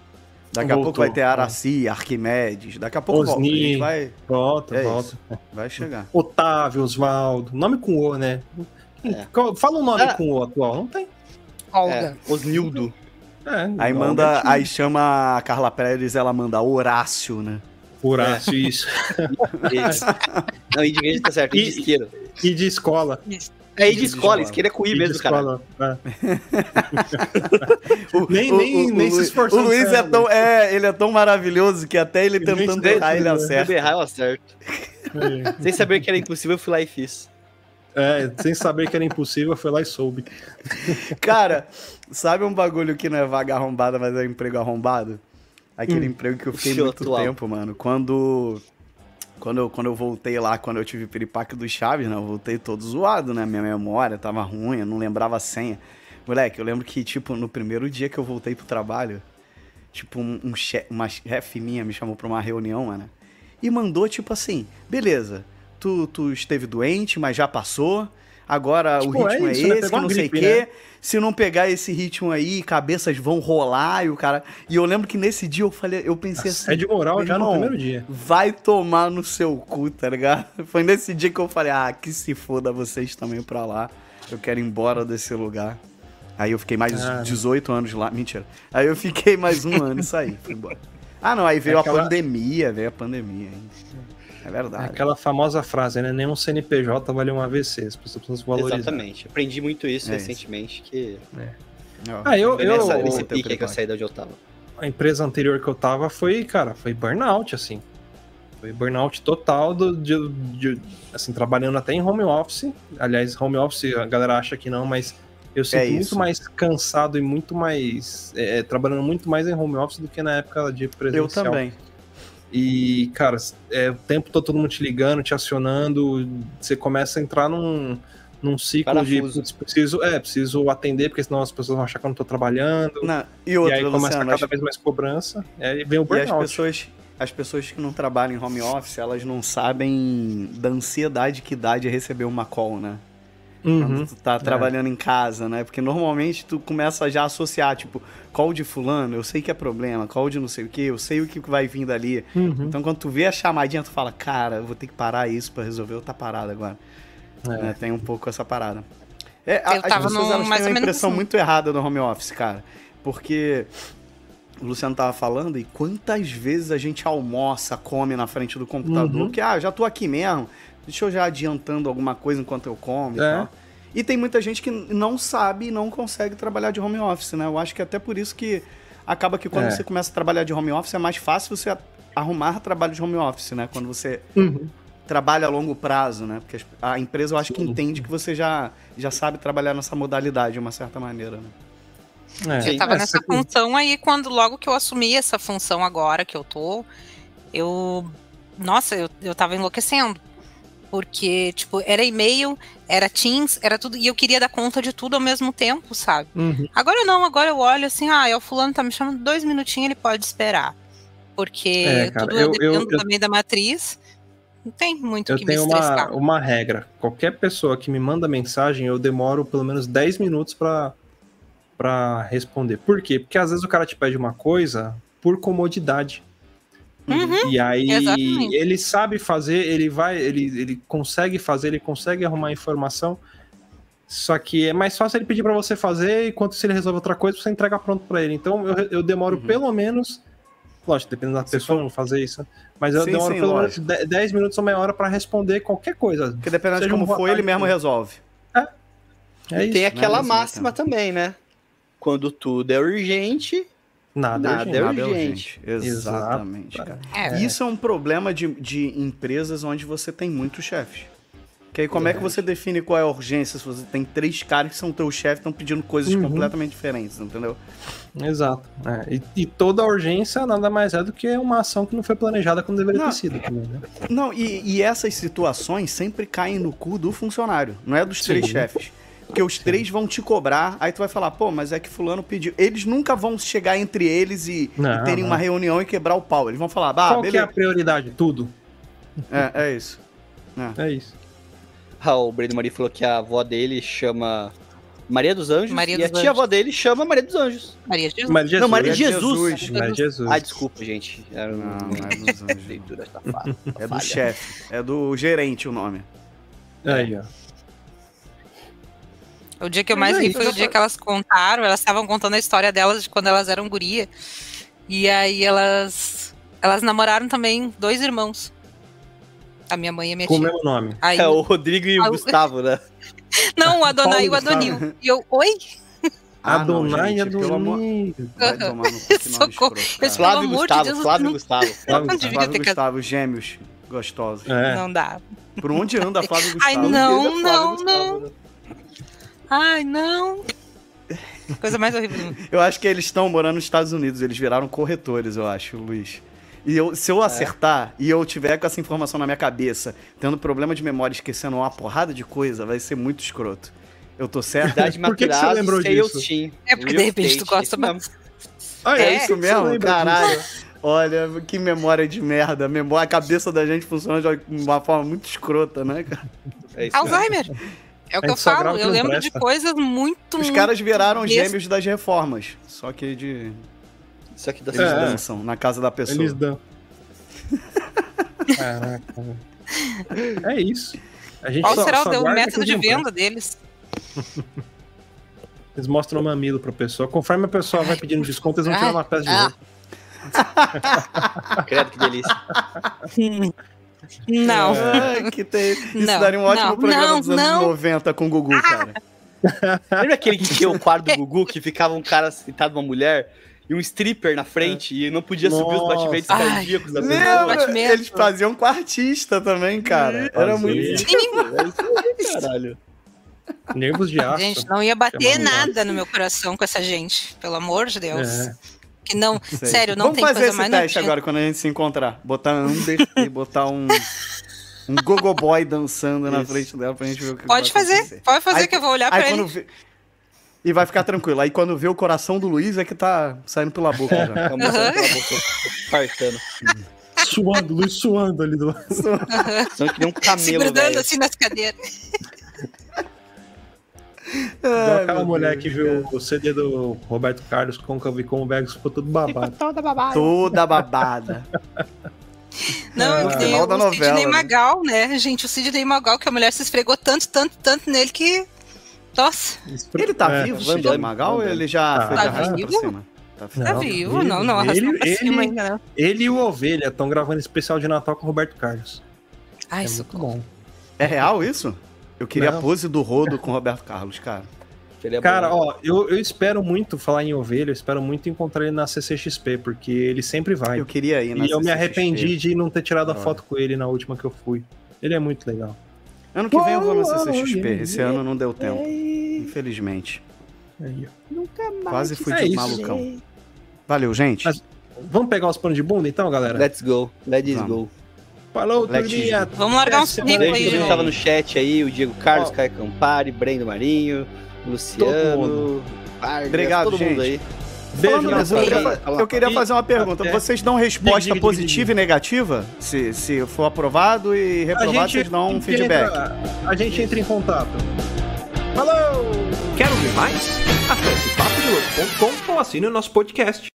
Daqui a Voltou, pouco vai ter é. Araci, Arquimedes. Daqui a pouco volta. A Osni. gente vai, Volta, É volta. isso. vai chegar. Otávio, Osvaldo. Nome com O, né? É. Fala um nome Ah. com O atual. Não tem. Olga. É, Osnildo. É, Aí manda, aí chama a Carla Pérez, ela manda Horácio, né? Horácio, isso. Esse. Não, e de igreja tá certo, e de E- isqueira. E de escola. É, de escola, isqueira é com I mesmo, cara. é. O- Nem- o- nem- o- nem o se esforçou O Luiz é tão, é, ele é tão maravilhoso que até ele tentando errar, ele né? Eu acerta. errar, eu acerto. Sem saber que era impossível, eu fui lá e fiz. É, sem saber que era impossível, foi lá e soube. Cara, sabe um bagulho que não é vaga arrombada, mas é emprego arrombado? Aquele emprego que eu fiquei Show muito atual. tempo, mano. Quando. Quando eu, quando eu voltei lá, quando eu tive o piripaque do Chaves, né? Eu voltei todo zoado, né? Minha memória tava ruim, eu não lembrava a senha. Moleque, eu lembro que, tipo, no primeiro dia que eu voltei pro trabalho, tipo, um, um uma chefe minha me chamou pra uma reunião, mano. E mandou, tipo assim, beleza, tu, tu esteve doente, mas já passou. Agora Tipo, o ritmo é é, isso, né? esse, que não sei o quê. né? Se não pegar esse ritmo aí, cabeças vão rolar e o cara. E eu lembro que nesse dia eu falei, eu pensei assim. É de moral já no primeiro dia. Vai tomar no seu cu, tá ligado? Foi nesse dia que eu falei, ah, que se foda vocês também pra lá. Eu quero ir embora desse lugar. Aí eu fiquei mais Ah. 18 anos lá. Mentira. Aí eu fiquei mais um ano e saí. Fui embora. Ah, não, aí veio Aquela- a pandemia, veio a pandemia. hein? É verdade. Aquela famosa frase, né? Nenhum CNPJ vale um AVC. As pessoas precisam se valorizar. Exatamente. Aprendi muito isso É isso. recentemente, que Ó, Ah, eu- eu- nessa, eu- nesse eu- pique que eu saí de onde eu tava. A empresa anterior que eu tava foi, cara, foi burnout, assim. Foi burnout total do, de, de- assim, trabalhando até em home office. Aliás, home office, a galera acha que não, mas eu sinto isso. muito mais cansado e muito mais. é, trabalhando muito mais em home office do que na época de presencial. eu também. E, cara, é, o tempo todo todo mundo te ligando, te acionando, você começa a entrar num, num ciclo de Parafuso. putz, preciso, é, preciso atender, porque senão as pessoas vão achar que eu não tô trabalhando. Não, e e outra, aí começa Luciano, cada as- vez mais cobrança, e aí vem o E as burnout. pessoas, as pessoas que não trabalham em home office, elas não sabem da ansiedade que dá de receber uma call, né? Uhum. Quando tu tá trabalhando em casa, né? Porque normalmente tu começa já a associar, tipo, call de fulano, eu sei que é problema, call de não sei o que, eu sei o que vai vir dali. Uhum. Então quando tu vê a chamadinha, tu fala, cara, eu vou ter que parar isso pra resolver, eu tá parado agora. É. Né? Tem um pouco essa parada. É, a- Eu as tava pessoas no- elas mais têm uma impressão assim. muito errada do home office, cara. Porque o Luciano tava falando e quantas vezes a gente almoça, come na frente do computador, Uhum. que ah, já tô aqui mesmo, deixa eu já adiantando alguma coisa enquanto eu como e É. tal. E tem muita gente que não sabe e não consegue trabalhar de home office, né? Eu acho que até por isso que acaba que quando É. você começa a trabalhar de home office é mais fácil você arrumar trabalho de home office, né? Quando você Uhum. trabalha a longo prazo, né? Porque a empresa eu acho que Sim. entende que você já, já sabe trabalhar nessa modalidade de uma certa maneira, né? É. Eu tava É, nessa função aí, quando logo que eu assumi essa função agora que eu tô, eu. Nossa, eu, eu tava enlouquecendo. Porque, tipo, era e-mail, era Teams, era tudo. E eu queria dar conta de tudo ao mesmo tempo, sabe? Uhum. Agora não, agora eu olho assim, ah, é o fulano tá me chamando dois minutinhos, ele pode esperar. Porque É, cara, tudo eu- eu- eu- também da matriz. Não tem muito o Eu que me tenho uma, estressar. uma regra. Qualquer pessoa que me manda mensagem, eu demoro pelo menos 10 minutos pra, pra responder. Por quê? Porque às vezes o cara te pede uma coisa por comodidade. Uhum, E aí exatamente. ele sabe fazer, ele vai, ele, ele consegue fazer, ele consegue arrumar informação. Só que é mais fácil ele pedir pra você fazer, enquanto se ele resolve outra coisa, você entrega pronto pra ele. Então eu, eu demoro Uhum. pelo menos, lógico, dependendo da pessoa, não fazer isso, né? mas eu Sim, demoro sim, pelo lógico. menos 10 10 minutos ou meia hora pra responder qualquer coisa. Porque dependendo de um como boa for, ele mesmo resolve. É e tem isso. aquela né, isso, máxima né, também, né? Quando tudo é urgente, Nada, Nada urgente. é Nada é urgente. Exatamente, cara. É, Isso é um problema de, de empresas onde você tem muitos chefes. Que aí como é que você define qual é a urgência se você tem três caras que são teus chefes e estão pedindo coisas Uhum. completamente diferentes, entendeu? Exato. É, E, e toda urgência nada mais é do que uma ação que não foi planejada quando deveria Não. ter sido também, né? Não, e, e essas situações sempre caem no cu do funcionário, não é dos três Sim. chefes. Porque os três vão te cobrar, aí tu vai falar, pô, mas é que fulano pediu. Eles nunca vão chegar entre eles e, Não, e terem não. uma reunião e quebrar o pau. Eles vão falar, ah, Qual que é a beleza. prioridade? Tudo. É, é isso. É isso. Ah, o Breno Maria falou que a avó dele chama Maria dos Anjos Maria e dos a tia Anjos. avó dele chama Maria dos Anjos. Maria Jesus. Maria Jesus. Não, Maria Jesus. Jesus. Maria Jesus. Ah, desculpa, gente. Era um... Não, é dos anjos. leitura safada. É do chefe. É do gerente o nome. Aí, ó. O dia que eu mais é ri foi o dia que elas contaram, elas estavam contando a história delas de quando elas eram guria. E aí elas elas namoraram também dois irmãos. A minha mãe e a minha Com o tia. mesmo nome. Aí, É o Rodrigo e o Ah, o- Gustavo, né? Não, o Adonai e o Gustavo. Adonil. E eu, oi? Ah, não, Adonai e pelo amor- Socorro. escroto. Flávio e amor de Gustavo, Deus, Flávio e não- Gustavo. Flávio ter casado. Gustavo, gêmeos gostosos. É. Não dá. Por onde anda Flávio Gustavo? Ai, não, e não, Gustavo, não. né? Ai, não. Coisa mais horrível. Eu acho que eles estão morando nos Estados Unidos, eles viraram corretores, eu acho, Luiz. E eu- se É. eu acertar e eu tiver com essa informação na minha cabeça, tendo problema de memória, esquecendo uma porrada de coisa, vai ser muito escroto. Eu tô certo? Idade Por que que você lembrou disso? team. É porque de repente tu estate, gosta mais. mesmo. Ah, É, É, isso mesmo? Caralho. Olha, que memória de merda. A cabeça da gente funciona de uma forma muito escrota, né, cara? É isso mesmo. Alzheimer. É o que eu só falo. que Eu lembro presta. de coisas muito. Os muito caras viraram bestas. gêmeos das reformas. Só que de. Isso aqui dá Eles É. dançam na casa da pessoa. Eles dão. Caraca. É isso. A gente Qual só- será só o, método que de venda deles? Eles mostram o mamilo pra pessoa. Conforme a pessoa vai pedindo desconto, eles vão tirar uma peça de Ah. roupa. Credo, que delícia. Não. Que tem... Isso Não, daria um ótimo não, programa não, dos anos não. 90 com o Gugu, cara. Lembra aquele que tinha o quadro do Gugu, que ficava um cara sentado uma mulher e um stripper na frente e não podia subir os Nossa. batimentos Ai. cardíacos da pessoa? Lembra? batimento. Eles faziam com artista também, cara. Era Fazia. muito. Caralho. Nervos de aço. Gente, não ia bater nada no meu coração com essa gente. Pelo amor de Deus. É. Que não. Sei. Sério, não Vamos tem fazer coisa esse mais teste nojenta. agora quando a gente se encontrar. Botar Amber e botar um. Um gogo boy dançando na frente dela pra gente ver o que Pode fazer, acontecer. pode fazer Aí- que eu vou olhar Aí pra ele. vê- E vai ficar tranquilo. Aí quando vê o coração do Luiz é que tá saindo pela boca já. Vamos botar pela boca, fartando. Suando, Luiz suando ali do lado. São que nem um Se camelo, grudando velho. assim nas cadeiras. Ai, aquela meu mulher Deus, que viu o CD do Roberto Carlos com o com o Vegas ficou tudo babado. Toda babada. Não, Ah, eu no tenho final da o novela, Sidney né? Magal, né? Gente, o Sidney Magal, que a mulher se esfregou tanto, tanto, tanto nele que. Nossa, Ele tá É. vivo, Van Sidney Damme, Magal, ele já Tá. foi Tá arrasta pra vivo? cima? Tá vivo. tá Não, vivo, ele- não, não arrastou ele- pra cima ele- ainda, não. Ele e o Ovelha estão gravando especial de Natal com o Roberto Carlos. Ai, é muito socorro. bom. É real isso? Eu queria Não. a pose do rodo com o Roberto Carlos, cara. Seria Cara, bom. ó, eu, eu espero muito falar em Ovelha, eu espero muito encontrar ele na CCXP, porque ele sempre vai. Eu queria ir na E eu me CCXP. arrependi de não ter tirado a hora. foto com ele na última que eu fui. Ele é muito legal. Ano que vem eu vou na CCXP. Esse ano não deu tempo. Infelizmente. Aí, ó. Quase fui É de malucão. Valeu, gente. Mas- Vamos pegar os panos de bunda então, galera? Let's go, let's Vamos. go. Falou, turminha. Vamos largar uns currículos aí, Gente, que tava no chat aí, o Diego Carlos, Ó. Caio Campari, Brendo Marinho, Luciano, Vargas, Obrigado, todo mundo gente. aí. Beijo Falando eu queria, eu queria fazer uma pergunta. Vocês dão resposta Diga, diga, positiva diga. e negativa? Se, se for aprovado e reprovado, vocês dão um feedback. entra- a gente entra em contato. Falou! Quer ouvir mais? Acesse papodilouco.com ou assine o nosso podcast.